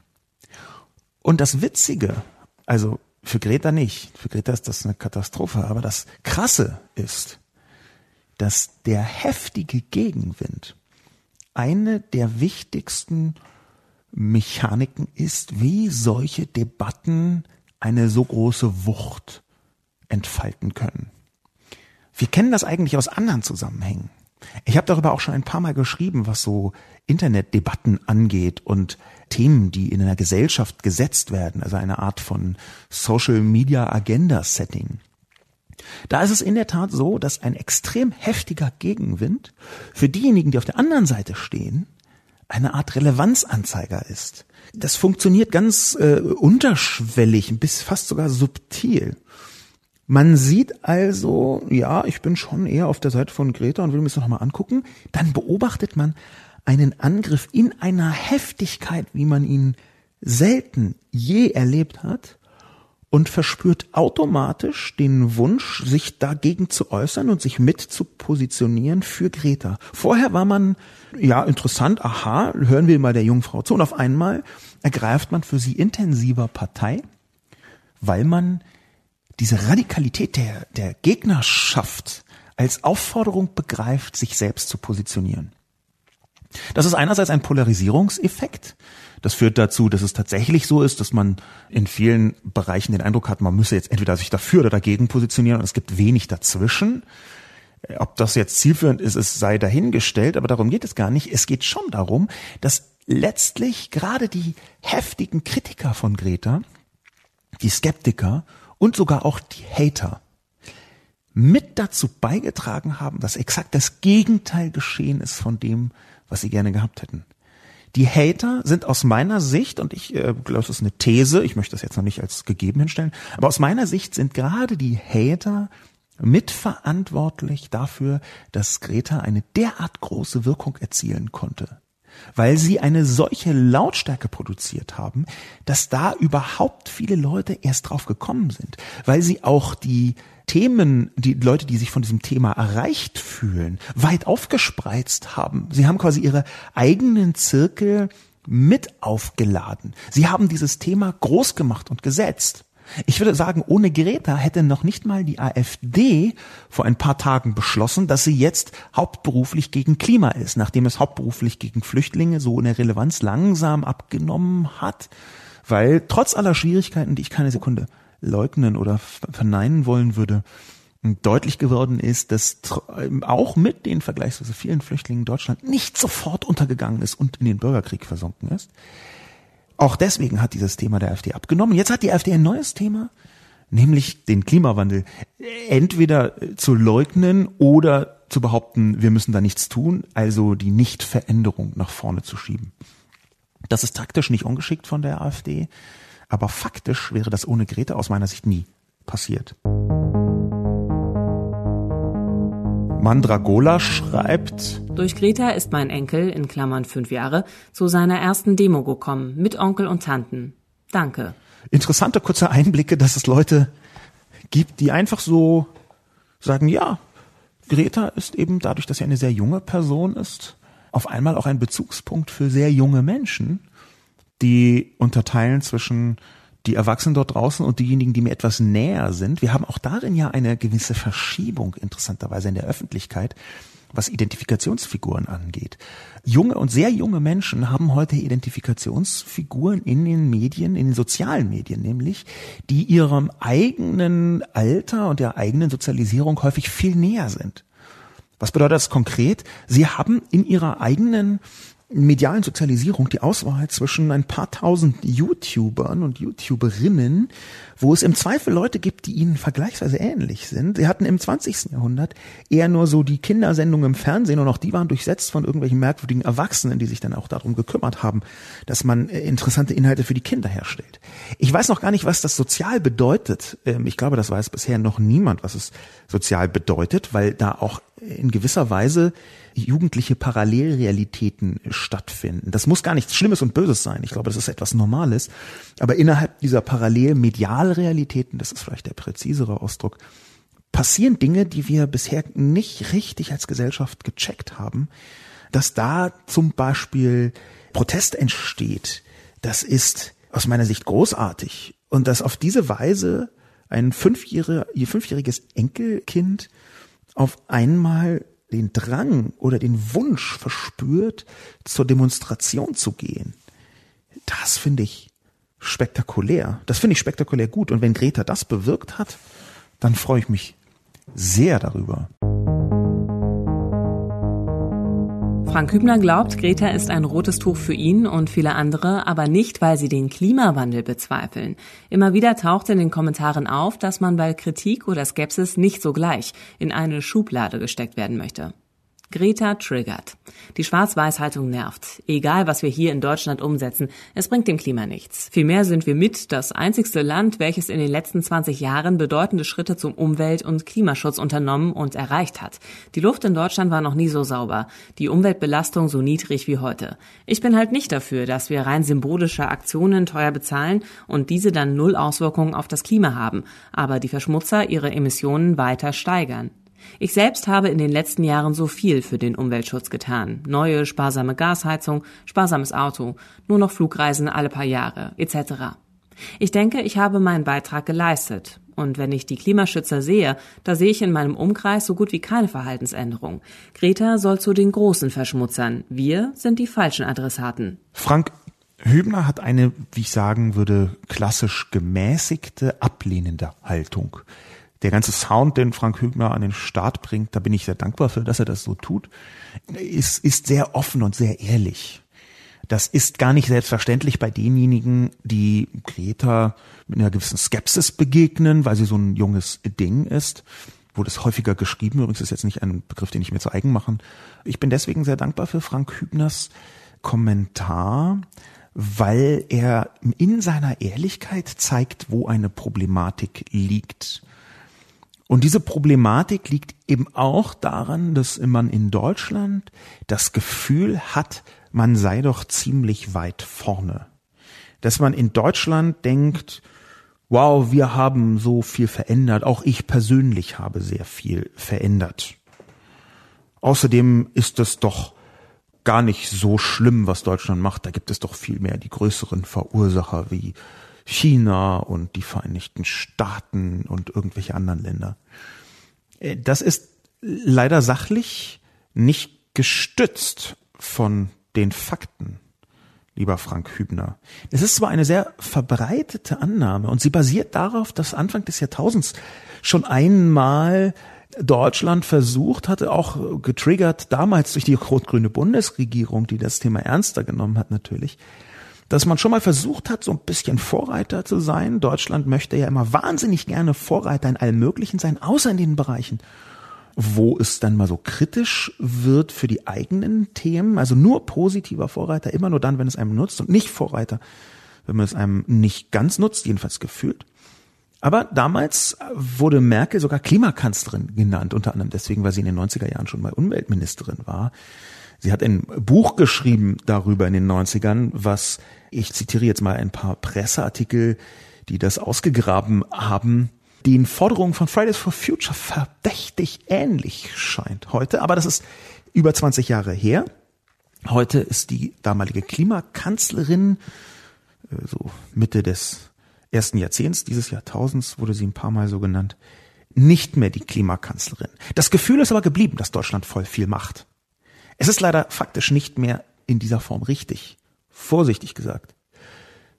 Und das Witzige, also für Greta nicht, für Greta ist das eine Katastrophe, aber das Krasse ist, dass der heftige Gegenwind eine der wichtigsten Mechaniken ist, wie solche Debatten eine so große Wucht entfalten können. Wir kennen das eigentlich aus anderen Zusammenhängen. Ich habe darüber auch schon ein paar Mal geschrieben, was so Internetdebatten angeht und Themen, die in einer Gesellschaft gesetzt werden, also eine Art von Social Media Agenda Setting. Da ist es in der Tat so, dass ein extrem heftiger Gegenwind für diejenigen, die auf der anderen Seite stehen, eine Art Relevanzanzeiger ist. Das funktioniert ganz äh, unterschwellig, bis fast sogar subtil. Man sieht also, ja, ich bin schon eher auf der Seite von Greta und will mir das nochmal angucken. Dann beobachtet man einen Angriff in einer Heftigkeit, wie man ihn selten je erlebt hat und verspürt automatisch den Wunsch, sich dagegen zu äußern und sich mit zu positionieren für Greta. Vorher war man, ja, interessant, aha, hören wir mal der Jungfrau zu und auf einmal ergreift man für sie intensiver Partei, weil man diese Radikalität der, der Gegnerschaft als Aufforderung begreift, sich selbst zu positionieren. Das ist einerseits ein Polarisierungseffekt. Das führt dazu, dass es tatsächlich so ist, dass man in vielen Bereichen den Eindruck hat, man müsse jetzt entweder sich dafür oder dagegen positionieren und es gibt wenig dazwischen. Ob das jetzt zielführend ist, es sei dahingestellt, aber darum geht es gar nicht. Es geht schon darum, dass letztlich gerade die heftigen Kritiker von Greta, die Skeptiker und sogar auch die Hater mit dazu beigetragen haben, dass exakt das Gegenteil geschehen ist von dem, was sie gerne gehabt hätten. Die Hater sind aus meiner Sicht, und ich äh, glaube, das ist eine These, ich möchte das jetzt noch nicht als gegeben hinstellen, aber aus meiner Sicht sind gerade die Hater mitverantwortlich dafür, dass Greta eine derart große Wirkung erzielen konnte weil sie eine solche Lautstärke produziert haben, dass da überhaupt viele Leute erst drauf gekommen sind, weil sie auch die Themen, die Leute, die sich von diesem Thema erreicht fühlen, weit aufgespreizt haben. Sie haben quasi ihre eigenen Zirkel mit aufgeladen. Sie haben dieses Thema groß gemacht und gesetzt. Ich würde sagen, ohne Greta hätte noch nicht mal die AfD vor ein paar Tagen beschlossen, dass sie jetzt hauptberuflich gegen Klima ist, nachdem es hauptberuflich gegen Flüchtlinge so eine Relevanz langsam abgenommen hat, weil trotz aller Schwierigkeiten, die ich keine Sekunde leugnen oder verneinen wollen würde, deutlich geworden ist, dass auch mit den vergleichsweise vielen Flüchtlingen Deutschland nicht sofort untergegangen ist und in den Bürgerkrieg versunken ist. Auch deswegen hat dieses Thema der AfD abgenommen. Jetzt hat die AfD ein neues Thema, nämlich den Klimawandel entweder zu leugnen oder zu behaupten, wir müssen da nichts tun, also die Nichtveränderung nach vorne zu schieben. Das ist taktisch nicht ungeschickt von der AfD, aber faktisch wäre das ohne Greta aus meiner Sicht nie passiert. Mandragola schreibt, Durch Greta ist mein Enkel, in Klammern fünf Jahre, zu seiner ersten Demo gekommen, mit Onkel und Tanten. Danke. Interessante kurze Einblicke, dass es Leute gibt, die einfach so sagen, ja, Greta ist eben dadurch, dass sie eine sehr junge Person ist, auf einmal auch ein Bezugspunkt für sehr junge Menschen, die unterteilen zwischen die Erwachsenen dort draußen und diejenigen, die mir etwas näher sind. Wir haben auch darin ja eine gewisse Verschiebung interessanterweise in der Öffentlichkeit, was Identifikationsfiguren angeht. Junge und sehr junge Menschen haben heute Identifikationsfiguren in den Medien, in den sozialen Medien nämlich, die ihrem eigenen Alter und der eigenen Sozialisierung häufig viel näher sind. Was bedeutet das konkret? Sie haben in ihrer eigenen medialen Sozialisierung die Auswahl zwischen ein paar tausend YouTubern und YouTuberinnen, wo es im Zweifel Leute gibt, die ihnen vergleichsweise ähnlich sind. Sie hatten im 20. Jahrhundert eher nur so die Kindersendungen im Fernsehen und auch die waren durchsetzt von irgendwelchen merkwürdigen Erwachsenen, die sich dann auch darum gekümmert haben, dass man äh, interessante Inhalte für die Kinder herstellt. Ich weiß noch gar nicht, was das sozial bedeutet. Ähm, ich glaube, das weiß bisher noch niemand, was es sozial bedeutet, weil da auch in gewisser Weise jugendliche Parallelrealitäten stattfinden. Das muss gar nichts Schlimmes und Böses sein. Ich glaube, das ist etwas Normales. Aber innerhalb dieser Parallelmedialrealitäten, das ist vielleicht der präzisere Ausdruck, passieren Dinge, die wir bisher nicht richtig als Gesellschaft gecheckt haben. Dass da zum Beispiel Protest entsteht, das ist aus meiner Sicht großartig. Und dass auf diese Weise ein fünfjähriges Enkelkind auf einmal den Drang oder den Wunsch verspürt, zur Demonstration zu gehen. Das finde ich spektakulär. Das finde ich spektakulär gut. Und wenn Greta das bewirkt hat, dann freue ich mich sehr darüber. Frank Hübner glaubt, Greta ist ein rotes Tuch für ihn und viele andere, aber nicht, weil sie den Klimawandel bezweifeln. Immer wieder taucht in den Kommentaren auf, dass man bei Kritik oder Skepsis nicht sogleich in eine Schublade gesteckt werden möchte. Greta triggert. Die Schwarz-Weiß-Haltung nervt. Egal, was wir hier in Deutschland umsetzen, es bringt dem Klima nichts. Vielmehr sind wir mit das einzigste Land, welches in den letzten 20 Jahren bedeutende Schritte zum Umwelt- und Klimaschutz unternommen und erreicht hat. Die Luft in Deutschland war noch nie so sauber, die Umweltbelastung so niedrig wie heute. Ich bin halt nicht dafür, dass wir rein symbolische Aktionen teuer bezahlen und diese dann null Auswirkungen auf das Klima haben, aber die Verschmutzer ihre Emissionen weiter steigern. Ich selbst habe in den letzten Jahren so viel für den Umweltschutz getan. Neue, sparsame Gasheizung, sparsames Auto, nur noch Flugreisen alle paar Jahre, etc. Ich denke, ich habe meinen Beitrag geleistet. Und wenn ich die Klimaschützer sehe, da sehe ich in meinem Umkreis so gut wie keine Verhaltensänderung. Greta soll zu den großen Verschmutzern. Wir sind die falschen Adressaten. Frank Hübner hat eine, wie ich sagen würde, klassisch gemäßigte, ablehnende Haltung der ganze Sound, den Frank Hübner an den Start bringt, da bin ich sehr dankbar für, dass er das so tut, ist, ist sehr offen und sehr ehrlich. Das ist gar nicht selbstverständlich bei denjenigen, die Greta mit einer gewissen Skepsis begegnen, weil sie so ein junges Ding ist. Wurde es häufiger geschrieben, übrigens ist jetzt nicht ein Begriff, den ich mir zu eigen machen. Ich bin deswegen sehr dankbar für Frank Hübners Kommentar, weil er in seiner Ehrlichkeit zeigt, wo eine Problematik liegt. Und diese Problematik liegt eben auch daran, dass man in Deutschland das Gefühl hat, man sei doch ziemlich weit vorne. Dass man in Deutschland denkt, wow, wir haben so viel verändert, auch ich persönlich habe sehr viel verändert. Außerdem ist es doch gar nicht so schlimm, was Deutschland macht. Da gibt es doch viel mehr die größeren Verursacher wie China und die Vereinigten Staaten und irgendwelche anderen Länder. Äh, das ist leider sachlich nicht gestützt von den Fakten, lieber Frank Hübner. Es ist zwar eine sehr verbreitete Annahme und sie basiert darauf, dass Anfang des Jahrtausends schon einmal Deutschland versucht hatte, auch getriggert damals durch die rot-grüne Bundesregierung, die das Thema ernster genommen hat natürlich, dass man schon mal versucht hat, so ein bisschen Vorreiter zu sein. Deutschland möchte ja immer wahnsinnig gerne Vorreiter in allem Möglichen sein, außer in den Bereichen, wo es dann mal so kritisch wird für die eigenen Themen. Also nur positiver Vorreiter, immer nur dann, wenn es einem nutzt und nicht Vorreiter, wenn man es einem nicht ganz nutzt, jedenfalls gefühlt. Aber damals wurde Merkel sogar Klimakanzlerin genannt, unter anderem deswegen, weil sie in den 90er Jahren schon mal Umweltministerin war. Sie hat ein Buch geschrieben darüber in den 90ern, was, ich zitiere jetzt mal ein paar Presseartikel, die das ausgegraben haben, den Forderungen von Fridays for Future verdächtig ähnlich scheint heute. Aber das ist über 20 Jahre her. Heute ist die damalige Klimakanzlerin, äh, so Mitte des ersten Jahrzehnts dieses Jahrtausends wurde sie ein paar Mal so genannt, nicht mehr die Klimakanzlerin. Das Gefühl ist aber geblieben, dass Deutschland voll viel macht. Es ist leider faktisch nicht mehr in dieser Form richtig. Vorsichtig gesagt.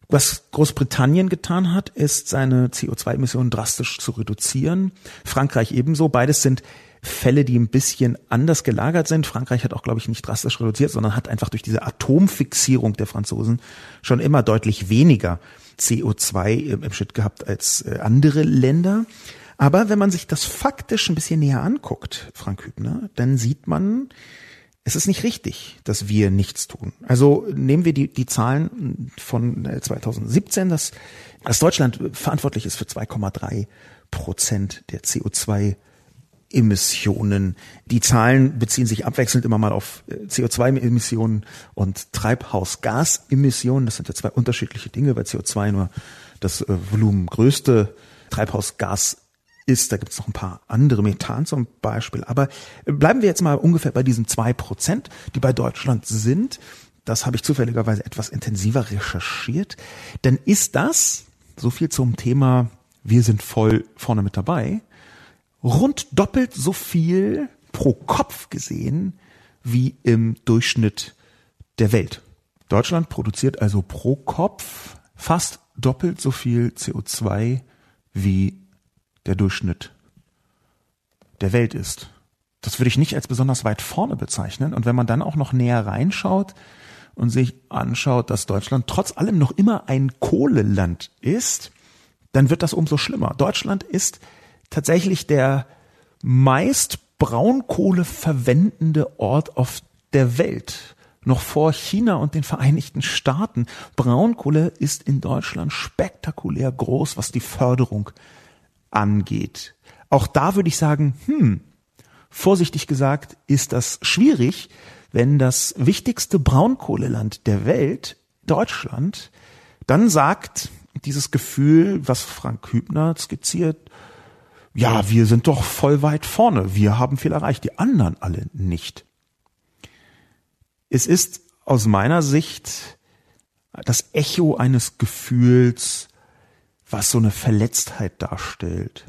Was Großbritannien getan hat, ist seine CO2-Emissionen drastisch zu reduzieren. Frankreich ebenso. Beides sind Fälle, die ein bisschen anders gelagert sind. Frankreich hat auch, glaube ich, nicht drastisch reduziert, sondern hat einfach durch diese Atomfixierung der Franzosen schon immer deutlich weniger CO2 im Schnitt gehabt als äh, andere Länder. Aber wenn man sich das faktisch ein bisschen näher anguckt, Frank Hübner, dann sieht man, es ist nicht richtig, dass wir nichts tun. Also nehmen wir die, die Zahlen von 2017, äh, dass, dass Deutschland verantwortlich ist für 2,3 Prozent der CO2 Emissionen. Die Zahlen beziehen sich abwechselnd immer mal auf äh, CO2-Emissionen und Treibhausgasemissionen. Das sind ja zwei unterschiedliche Dinge, weil CO2 nur das äh, volumengrößte Treibhausgas ist. Da gibt es noch ein paar andere, Methan zum Beispiel. Aber bleiben wir jetzt mal ungefähr bei diesen zwei Prozent, die bei Deutschland sind. Das habe ich zufälligerweise etwas intensiver recherchiert. Denn ist das, so viel zum Thema, wir sind voll vorne mit dabei, rund doppelt so viel pro Kopf gesehen wie im Durchschnitt der Welt. Deutschland produziert also pro Kopf fast doppelt so viel CO2 wie der Durchschnitt der Welt ist. Das würde ich nicht als besonders weit vorne bezeichnen. Und wenn man dann auch noch näher reinschaut und sich anschaut, dass Deutschland trotz allem noch immer ein Kohleland ist, dann wird das umso schlimmer. Deutschland ist tatsächlich der meist Braunkohle verwendende Ort auf der Welt. Noch vor China und den Vereinigten Staaten. Braunkohle ist in Deutschland spektakulär groß, was die Förderung angeht. Auch da würde ich sagen, hm, vorsichtig gesagt, ist das schwierig, wenn das wichtigste Braunkohleland der Welt, Deutschland, dann sagt dieses Gefühl, was Frank Hübner skizziert, ja, wir sind doch voll weit vorne, wir haben viel erreicht, die anderen alle nicht. Es ist aus meiner Sicht das Echo eines Gefühls, was so eine Verletztheit darstellt,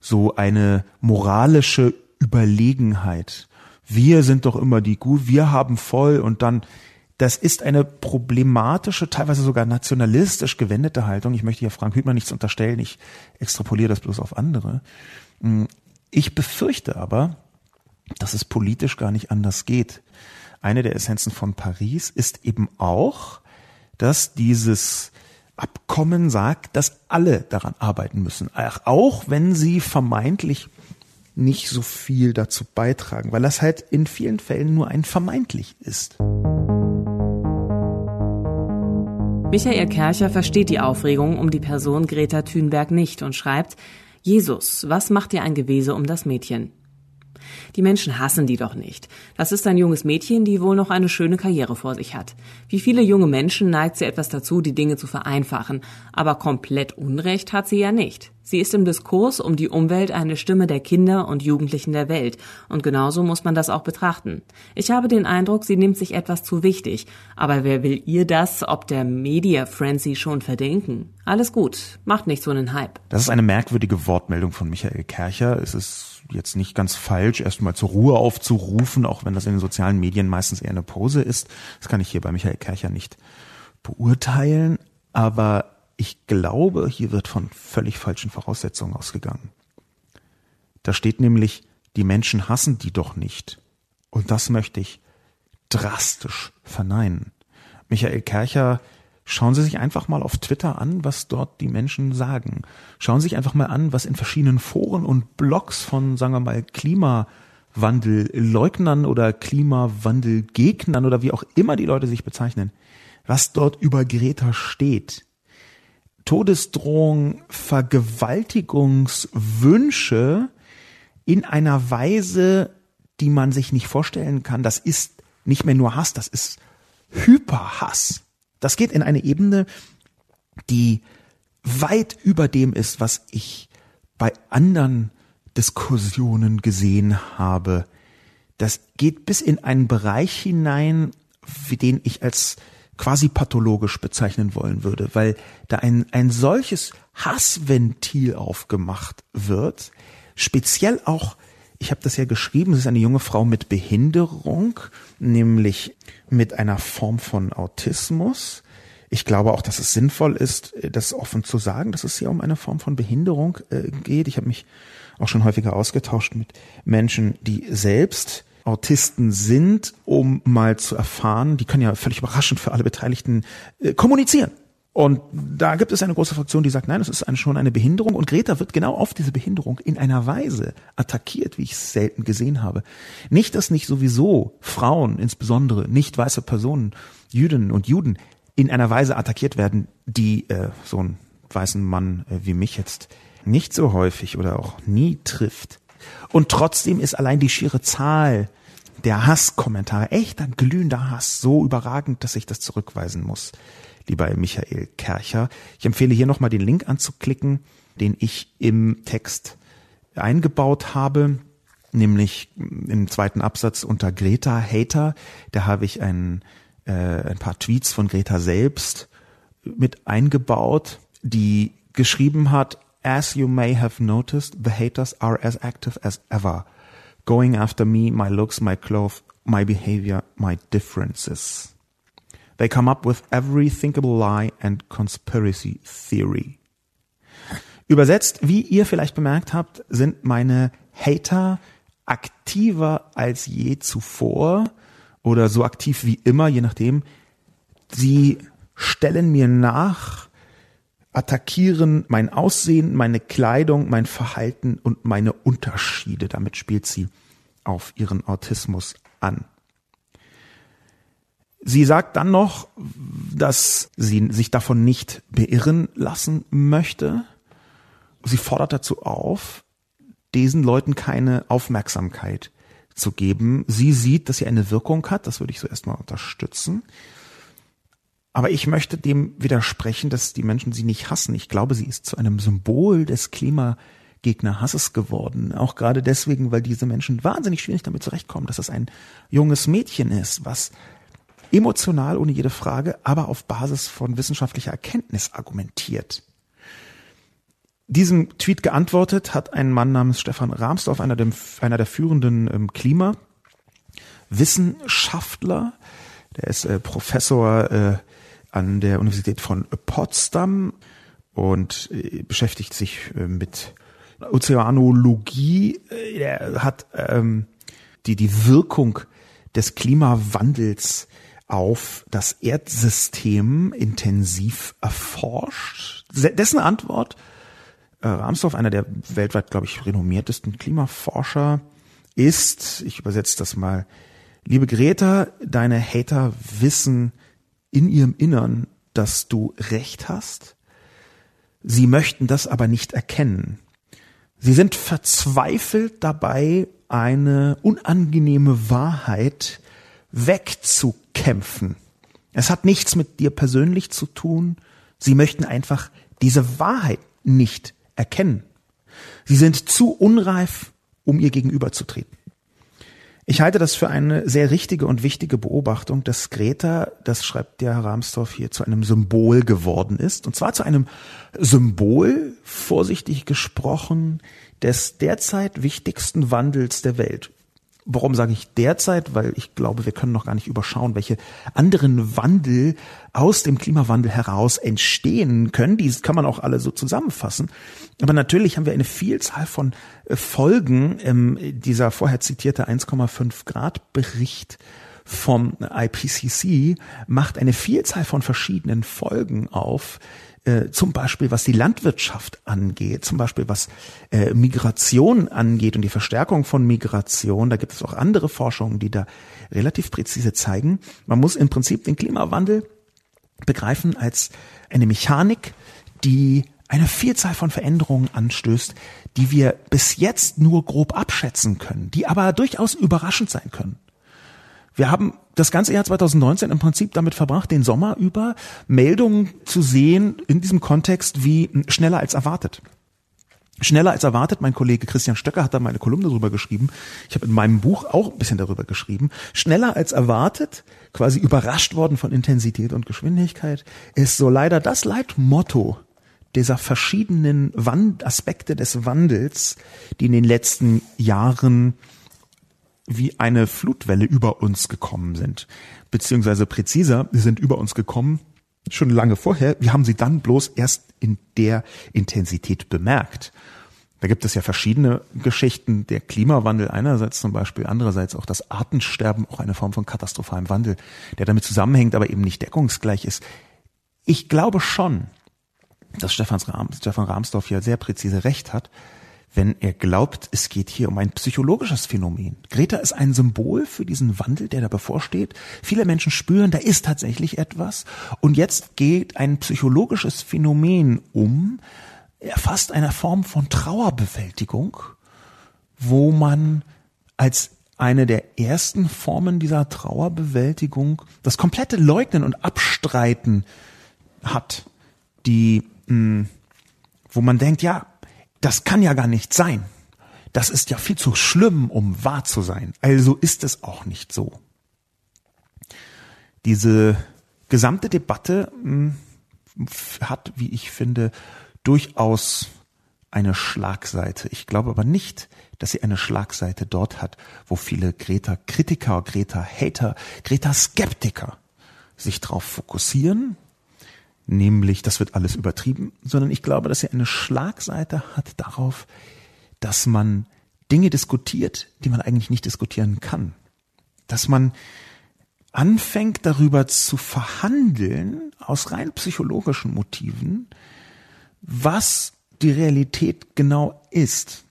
so eine moralische Überlegenheit. Wir sind doch immer die Gut, wir haben voll und dann, das ist eine problematische, teilweise sogar nationalistisch gewendete Haltung. Ich möchte hier Frank Hübner nichts unterstellen, ich extrapoliere das bloß auf andere. Hm, ich befürchte aber, dass es politisch gar nicht anders geht. Eine der Essenzen von Paris ist eben auch, dass dieses Abkommen sagt, dass alle daran arbeiten müssen, auch wenn sie vermeintlich nicht so viel dazu beitragen, weil das halt in vielen Fällen nur ein vermeintlich ist. Michael Kercher versteht die Aufregung um die Person Greta Thunberg nicht und schreibt, Jesus, was macht dir ein Gewese um das Mädchen? Die Menschen hassen die doch nicht. Das ist ein junges Mädchen, die wohl noch eine schöne Karriere vor sich hat. Wie viele junge Menschen neigt sie etwas dazu, die Dinge zu vereinfachen. Aber komplett Unrecht hat sie ja nicht. Sie ist im Diskurs um die Umwelt eine Stimme der Kinder und Jugendlichen der Welt. Und genauso muss man das auch betrachten. Ich habe den Eindruck, sie nimmt sich etwas zu wichtig. Aber wer will ihr das, ob der Media Frenzy schon verdenken? Alles gut. Macht nicht so einen Hype. Das ist eine merkwürdige Wortmeldung von Michael Kercher. Es ist jetzt nicht ganz falsch, erstmal zur Ruhe aufzurufen, auch wenn das in den sozialen Medien meistens eher eine Pose ist. Das kann ich hier bei Michael Kercher nicht beurteilen. Aber ich glaube, hier wird von völlig falschen Voraussetzungen ausgegangen. Da steht nämlich, die Menschen hassen die doch nicht. Und das möchte ich drastisch verneinen. Michael Kercher, schauen Sie sich einfach mal auf Twitter an, was dort die Menschen sagen. Schauen Sie sich einfach mal an, was in verschiedenen Foren und Blogs von, sagen wir mal, Klimawandelleugnern oder Klimawandelgegnern oder wie auch immer die Leute sich bezeichnen, was dort über Greta steht. Todesdrohung, Vergewaltigungswünsche in einer Weise, die man sich nicht vorstellen kann. Das ist nicht mehr nur Hass, das ist Hyperhass. Das geht in eine Ebene, die weit über dem ist, was ich bei anderen Diskussionen gesehen habe. Das geht bis in einen Bereich hinein, den ich als quasi pathologisch bezeichnen wollen würde, weil da ein, ein solches Hassventil aufgemacht wird, speziell auch, ich habe das ja geschrieben, es ist eine junge Frau mit Behinderung, nämlich mit einer Form von Autismus. Ich glaube auch, dass es sinnvoll ist, das offen zu sagen, dass es hier um eine Form von Behinderung äh, geht. Ich habe mich auch schon häufiger ausgetauscht mit Menschen, die selbst Autisten sind, um mal zu erfahren, die können ja völlig überraschend für alle Beteiligten äh, kommunizieren. Und da gibt es eine große Fraktion, die sagt, nein, es ist eine, schon eine Behinderung. Und Greta wird genau auf diese Behinderung in einer Weise attackiert, wie ich es selten gesehen habe. Nicht, dass nicht sowieso Frauen, insbesondere nicht weiße Personen, Jüdinnen und Juden, in einer Weise attackiert werden, die äh, so einen weißen Mann äh, wie mich jetzt nicht so häufig oder auch nie trifft. Und trotzdem ist allein die schiere Zahl der Hasskommentare, echter glühender Hass, so überragend, dass ich das zurückweisen muss, lieber Michael Kercher. Ich empfehle hier nochmal den Link anzuklicken, den ich im Text eingebaut habe, nämlich im zweiten Absatz unter Greta Hater. Da habe ich ein, äh, ein paar Tweets von Greta selbst mit eingebaut, die geschrieben hat, As you may have noticed, the haters are as active as ever going after me, my looks, my clothes, my behavior, my differences. They come up with every thinkable lie and conspiracy theory. Übersetzt, wie ihr vielleicht bemerkt habt, sind meine Hater aktiver als je zuvor oder so aktiv wie immer, je nachdem. Sie stellen mir nach, attackieren mein Aussehen, meine Kleidung, mein Verhalten und meine Unterschiede. Damit spielt sie auf ihren Autismus an. Sie sagt dann noch, dass sie sich davon nicht beirren lassen möchte. Sie fordert dazu auf, diesen Leuten keine Aufmerksamkeit zu geben. Sie sieht, dass sie eine Wirkung hat, das würde ich so erstmal unterstützen. Aber ich möchte dem widersprechen, dass die Menschen sie nicht hassen. Ich glaube, sie ist zu einem Symbol des Klimagegnerhasses geworden. Auch gerade deswegen, weil diese Menschen wahnsinnig schwierig damit zurechtkommen, dass es ein junges Mädchen ist, was emotional ohne jede Frage, aber auf Basis von wissenschaftlicher Erkenntnis argumentiert. Diesem Tweet geantwortet hat ein Mann namens Stefan Rahmsdorf, einer, dem, einer der führenden ähm, Klimawissenschaftler. Der ist äh, Professor äh, an der Universität von Potsdam und äh, beschäftigt sich äh, mit Ozeanologie. Er hat ähm, die, die Wirkung des Klimawandels auf das Erdsystem intensiv erforscht. Dessen Antwort, äh, Ramsdorff, einer der weltweit, glaube ich, renommiertesten Klimaforscher, ist, ich übersetze das mal, liebe Greta, deine Hater wissen, in ihrem Innern, dass du recht hast. Sie möchten das aber nicht erkennen. Sie sind verzweifelt dabei, eine unangenehme Wahrheit wegzukämpfen. Es hat nichts mit dir persönlich zu tun. Sie möchten einfach diese Wahrheit nicht erkennen. Sie sind zu unreif, um ihr gegenüberzutreten. Ich halte das für eine sehr richtige und wichtige Beobachtung, dass Greta, das schreibt der Herr Ramsdorff hier, zu einem Symbol geworden ist. Und zwar zu einem Symbol, vorsichtig gesprochen, des derzeit wichtigsten Wandels der Welt. Warum sage ich derzeit? Weil ich glaube, wir können noch gar nicht überschauen, welche anderen Wandel aus dem Klimawandel heraus entstehen können. Die kann man auch alle so zusammenfassen. Aber natürlich haben wir eine Vielzahl von äh, Folgen. Ähm, dieser vorher zitierte 1,5 Grad Bericht vom IPCC macht eine Vielzahl von verschiedenen Folgen auf, äh, zum Beispiel was die Landwirtschaft angeht, zum Beispiel was äh, Migration angeht und die Verstärkung von Migration. Da gibt es auch andere Forschungen, die da relativ präzise zeigen. Man muss im Prinzip den Klimawandel begreifen als eine Mechanik, die eine Vielzahl von Veränderungen anstößt, die wir bis jetzt nur grob abschätzen können, die aber durchaus überraschend sein können. Wir haben das ganze Jahr 2019 im Prinzip damit verbracht, den Sommer über Meldungen zu sehen in diesem Kontext wie schneller als erwartet. Schneller als erwartet, mein Kollege Christian Stöcker hat da meine Kolumne darüber geschrieben. Ich habe in meinem Buch auch ein bisschen darüber geschrieben. Schneller als erwartet, quasi überrascht worden von Intensität und Geschwindigkeit, ist so leider das Leitmotto dieser verschiedenen Wand Aspekte des Wandels, die in den letzten Jahren wie eine Flutwelle über uns gekommen sind. Beziehungsweise präziser, sie sind über uns gekommen schon lange vorher. Wir haben sie dann bloß erst in der Intensität bemerkt. Da gibt es ja verschiedene Geschichten. Der Klimawandel einerseits zum Beispiel, andererseits auch das Artensterben, auch eine Form von katastrophalem Wandel, der damit zusammenhängt, aber eben nicht deckungsgleich ist. Ich glaube schon, dass Stefan, Rahm, Stefan Rahmsdorf ja sehr präzise recht hat, wenn er glaubt, es geht hier um ein psychologisches Phänomen. Greta ist ein Symbol für diesen Wandel, der da bevorsteht. Viele Menschen spüren, da ist tatsächlich etwas. Und jetzt geht ein psychologisches Phänomen um, fast einer Form von Trauerbewältigung, wo man als eine der ersten Formen dieser Trauerbewältigung das komplette Leugnen und Abstreiten hat, die, mh, wo man denkt, ja, das kann ja gar nicht sein. Das ist ja viel zu schlimm, um wahr zu sein. Also ist es auch nicht so. Diese gesamte Debatte mh, hat, wie ich finde, durchaus eine Schlagseite. Ich glaube aber nicht, dass sie eine Schlagseite dort hat, wo viele Greta-Kritiker, Greta-Hater, Greta-Skeptiker sich darauf fokussieren, nämlich das wird alles übertrieben, sondern ich glaube, dass sie eine Schlagseite hat darauf, dass man Dinge diskutiert, die man eigentlich nicht diskutieren kann. Dass man anfängt darüber zu verhandeln aus rein psychologischen Motiven, was die Realität genau ist.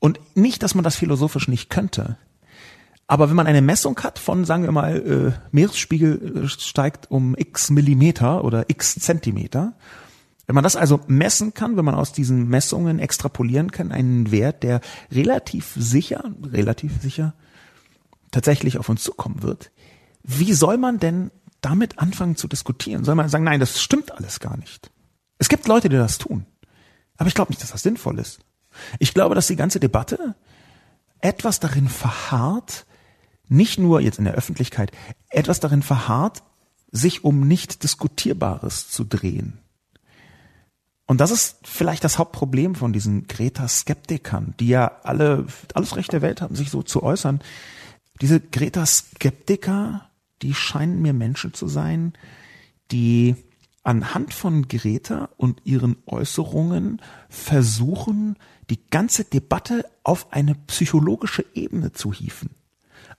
Und nicht, dass man das philosophisch nicht könnte. Aber wenn man eine Messung hat von, sagen wir mal, äh, Meeresspiegel äh, steigt um x Millimeter oder x Zentimeter, wenn man das also messen kann, wenn man aus diesen Messungen extrapolieren kann, einen Wert, der relativ sicher, relativ sicher tatsächlich auf uns zukommen wird, wie soll man denn damit anfangen zu diskutieren? Soll man sagen, nein, das stimmt alles gar nicht? Es gibt Leute, die das tun. Aber ich glaube nicht, dass das sinnvoll ist. Ich glaube, dass die ganze Debatte etwas darin verharrt, nicht nur jetzt in der Öffentlichkeit, etwas darin verharrt, sich um nicht Diskutierbares zu drehen. Und das ist vielleicht das Hauptproblem von diesen Greta-Skeptikern, die ja alle alles Recht der Welt haben, sich so zu äußern. Diese Greta-Skeptiker, die scheinen mir Menschen zu sein, die anhand von Greta und ihren Äußerungen versuchen, die ganze Debatte auf eine psychologische Ebene zu hieven.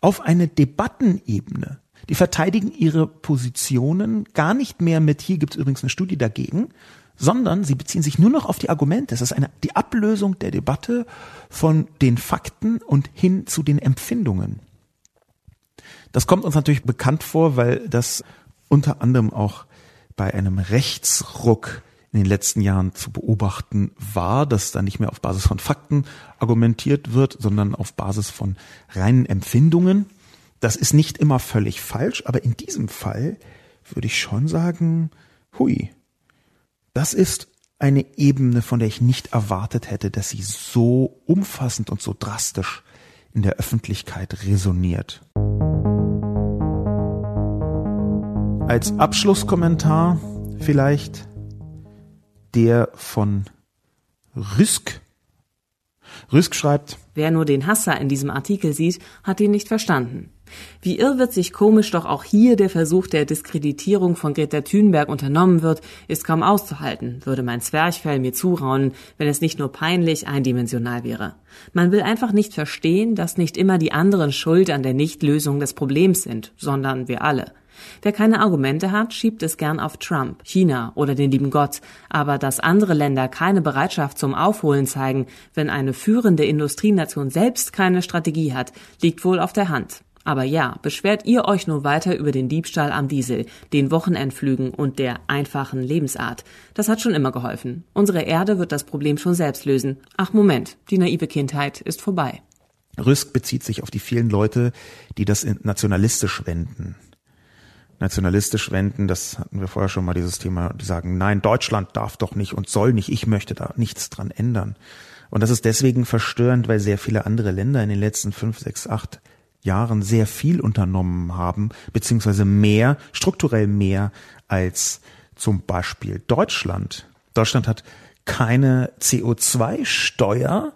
Auf eine Debattenebene. Die verteidigen ihre Positionen gar nicht mehr mit, hier gibt es übrigens eine Studie dagegen, sondern sie beziehen sich nur noch auf die Argumente. Es ist eine, die Ablösung der Debatte von den Fakten und hin zu den Empfindungen. Das kommt uns natürlich bekannt vor, weil das unter anderem auch bei einem Rechtsruck in den letzten Jahren zu beobachten war, dass da nicht mehr auf Basis von Fakten argumentiert wird, sondern auf Basis von reinen Empfindungen. Das ist nicht immer völlig falsch, aber in diesem Fall würde ich schon sagen, hui, das ist eine Ebene, von der ich nicht erwartet hätte, dass sie so umfassend und so drastisch in der Öffentlichkeit resoniert. Als Abschlusskommentar vielleicht der von Rüsk. Rüsk schreibt, Wer nur den Hasser in diesem Artikel sieht, hat ihn nicht verstanden. Wie irrwitzig komisch doch auch hier der Versuch der Diskreditierung von Greta Thunberg unternommen wird, ist kaum auszuhalten, würde mein Zwerchfell mir zuraunen, wenn es nicht nur peinlich eindimensional wäre. Man will einfach nicht verstehen, dass nicht immer die anderen schuld an der Nichtlösung des Problems sind, sondern wir alle. Wer keine Argumente hat, schiebt es gern auf Trump, China oder den lieben Gott. Aber dass andere Länder keine Bereitschaft zum Aufholen zeigen, wenn eine führende Industrienation selbst keine Strategie hat, liegt wohl auf der Hand. Aber ja, beschwert ihr euch nur weiter über den Diebstahl am Diesel, den Wochenendflügen und der einfachen Lebensart. Das hat schon immer geholfen. Unsere Erde wird das Problem schon selbst lösen. Ach Moment, die naive Kindheit ist vorbei. Rüsk bezieht sich auf die vielen Leute, die das nationalistisch wenden nationalistisch wenden. Das hatten wir vorher schon mal, dieses Thema. Die sagen, nein, Deutschland darf doch nicht und soll nicht. Ich möchte da nichts dran ändern. Und das ist deswegen verstörend, weil sehr viele andere Länder in den letzten fünf, sechs, acht Jahren sehr viel unternommen haben, beziehungsweise mehr, strukturell mehr als zum Beispiel Deutschland. Deutschland hat keine CO2-Steuer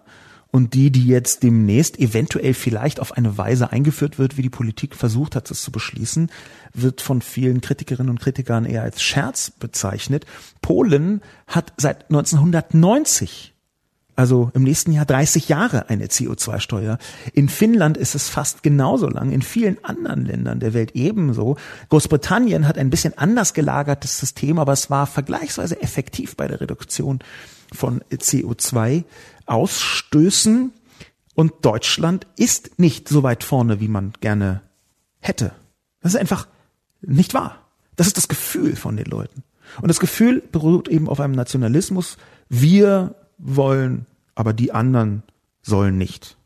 und die, die jetzt demnächst eventuell vielleicht auf eine Weise eingeführt wird, wie die Politik versucht hat, es zu beschließen, wird von vielen Kritikerinnen und Kritikern eher als Scherz bezeichnet. Polen hat seit 1990 also im nächsten Jahr 30 Jahre eine CO2-Steuer. In Finnland ist es fast genauso lang, in vielen anderen Ländern der Welt ebenso. Großbritannien hat ein bisschen anders gelagertes System, aber es war vergleichsweise effektiv bei der Reduktion von CO2-Ausstößen. Und Deutschland ist nicht so weit vorne, wie man gerne hätte. Das ist einfach nicht wahr. Das ist das Gefühl von den Leuten. Und das Gefühl beruht eben auf einem Nationalismus. Wir wollen, aber die anderen sollen nicht.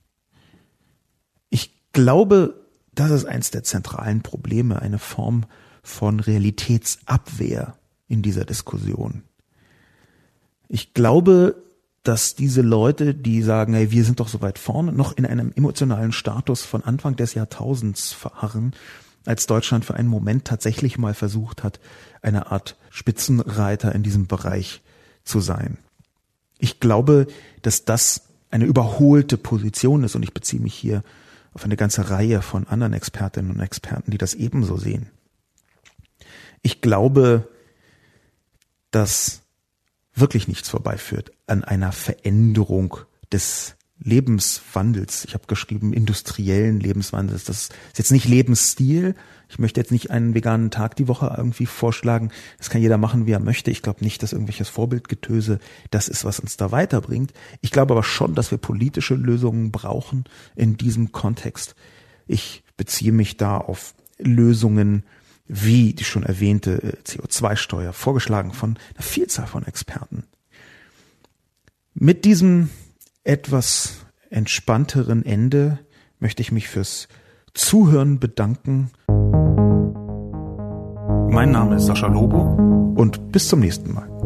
Ich glaube, das ist eins der zentralen Probleme, eine Form von Realitätsabwehr in dieser Diskussion. Ich glaube, dass diese Leute, die sagen, hey, wir sind doch so weit vorne, noch in einem emotionalen Status von Anfang des Jahrtausends verharren, als Deutschland für einen Moment tatsächlich mal versucht hat, eine Art Spitzenreiter in diesem Bereich zu sein. Ich glaube, dass das eine überholte Position ist und ich beziehe mich hier auf eine ganze Reihe von anderen Expertinnen und Experten, die das ebenso sehen. Ich glaube, dass wirklich nichts vorbeiführt an einer Veränderung des Lebenswandels. Ich habe geschrieben industriellen Lebenswandels. Das ist jetzt nicht Lebensstil. Ich möchte jetzt nicht einen veganen Tag die Woche irgendwie vorschlagen. Das kann jeder machen, wie er möchte. Ich glaube nicht, dass irgendwelches Vorbildgetöse das ist, was uns da weiterbringt. Ich glaube aber schon, dass wir politische Lösungen brauchen in diesem Kontext. Ich beziehe mich da auf Lösungen wie die schon erwähnte äh, CO2-Steuer, vorgeschlagen von einer Vielzahl von Experten. Mit diesem etwas entspannteren Ende möchte ich mich fürs Zuhören bedanken. Mein Name ist Sascha Lobo und bis zum nächsten Mal.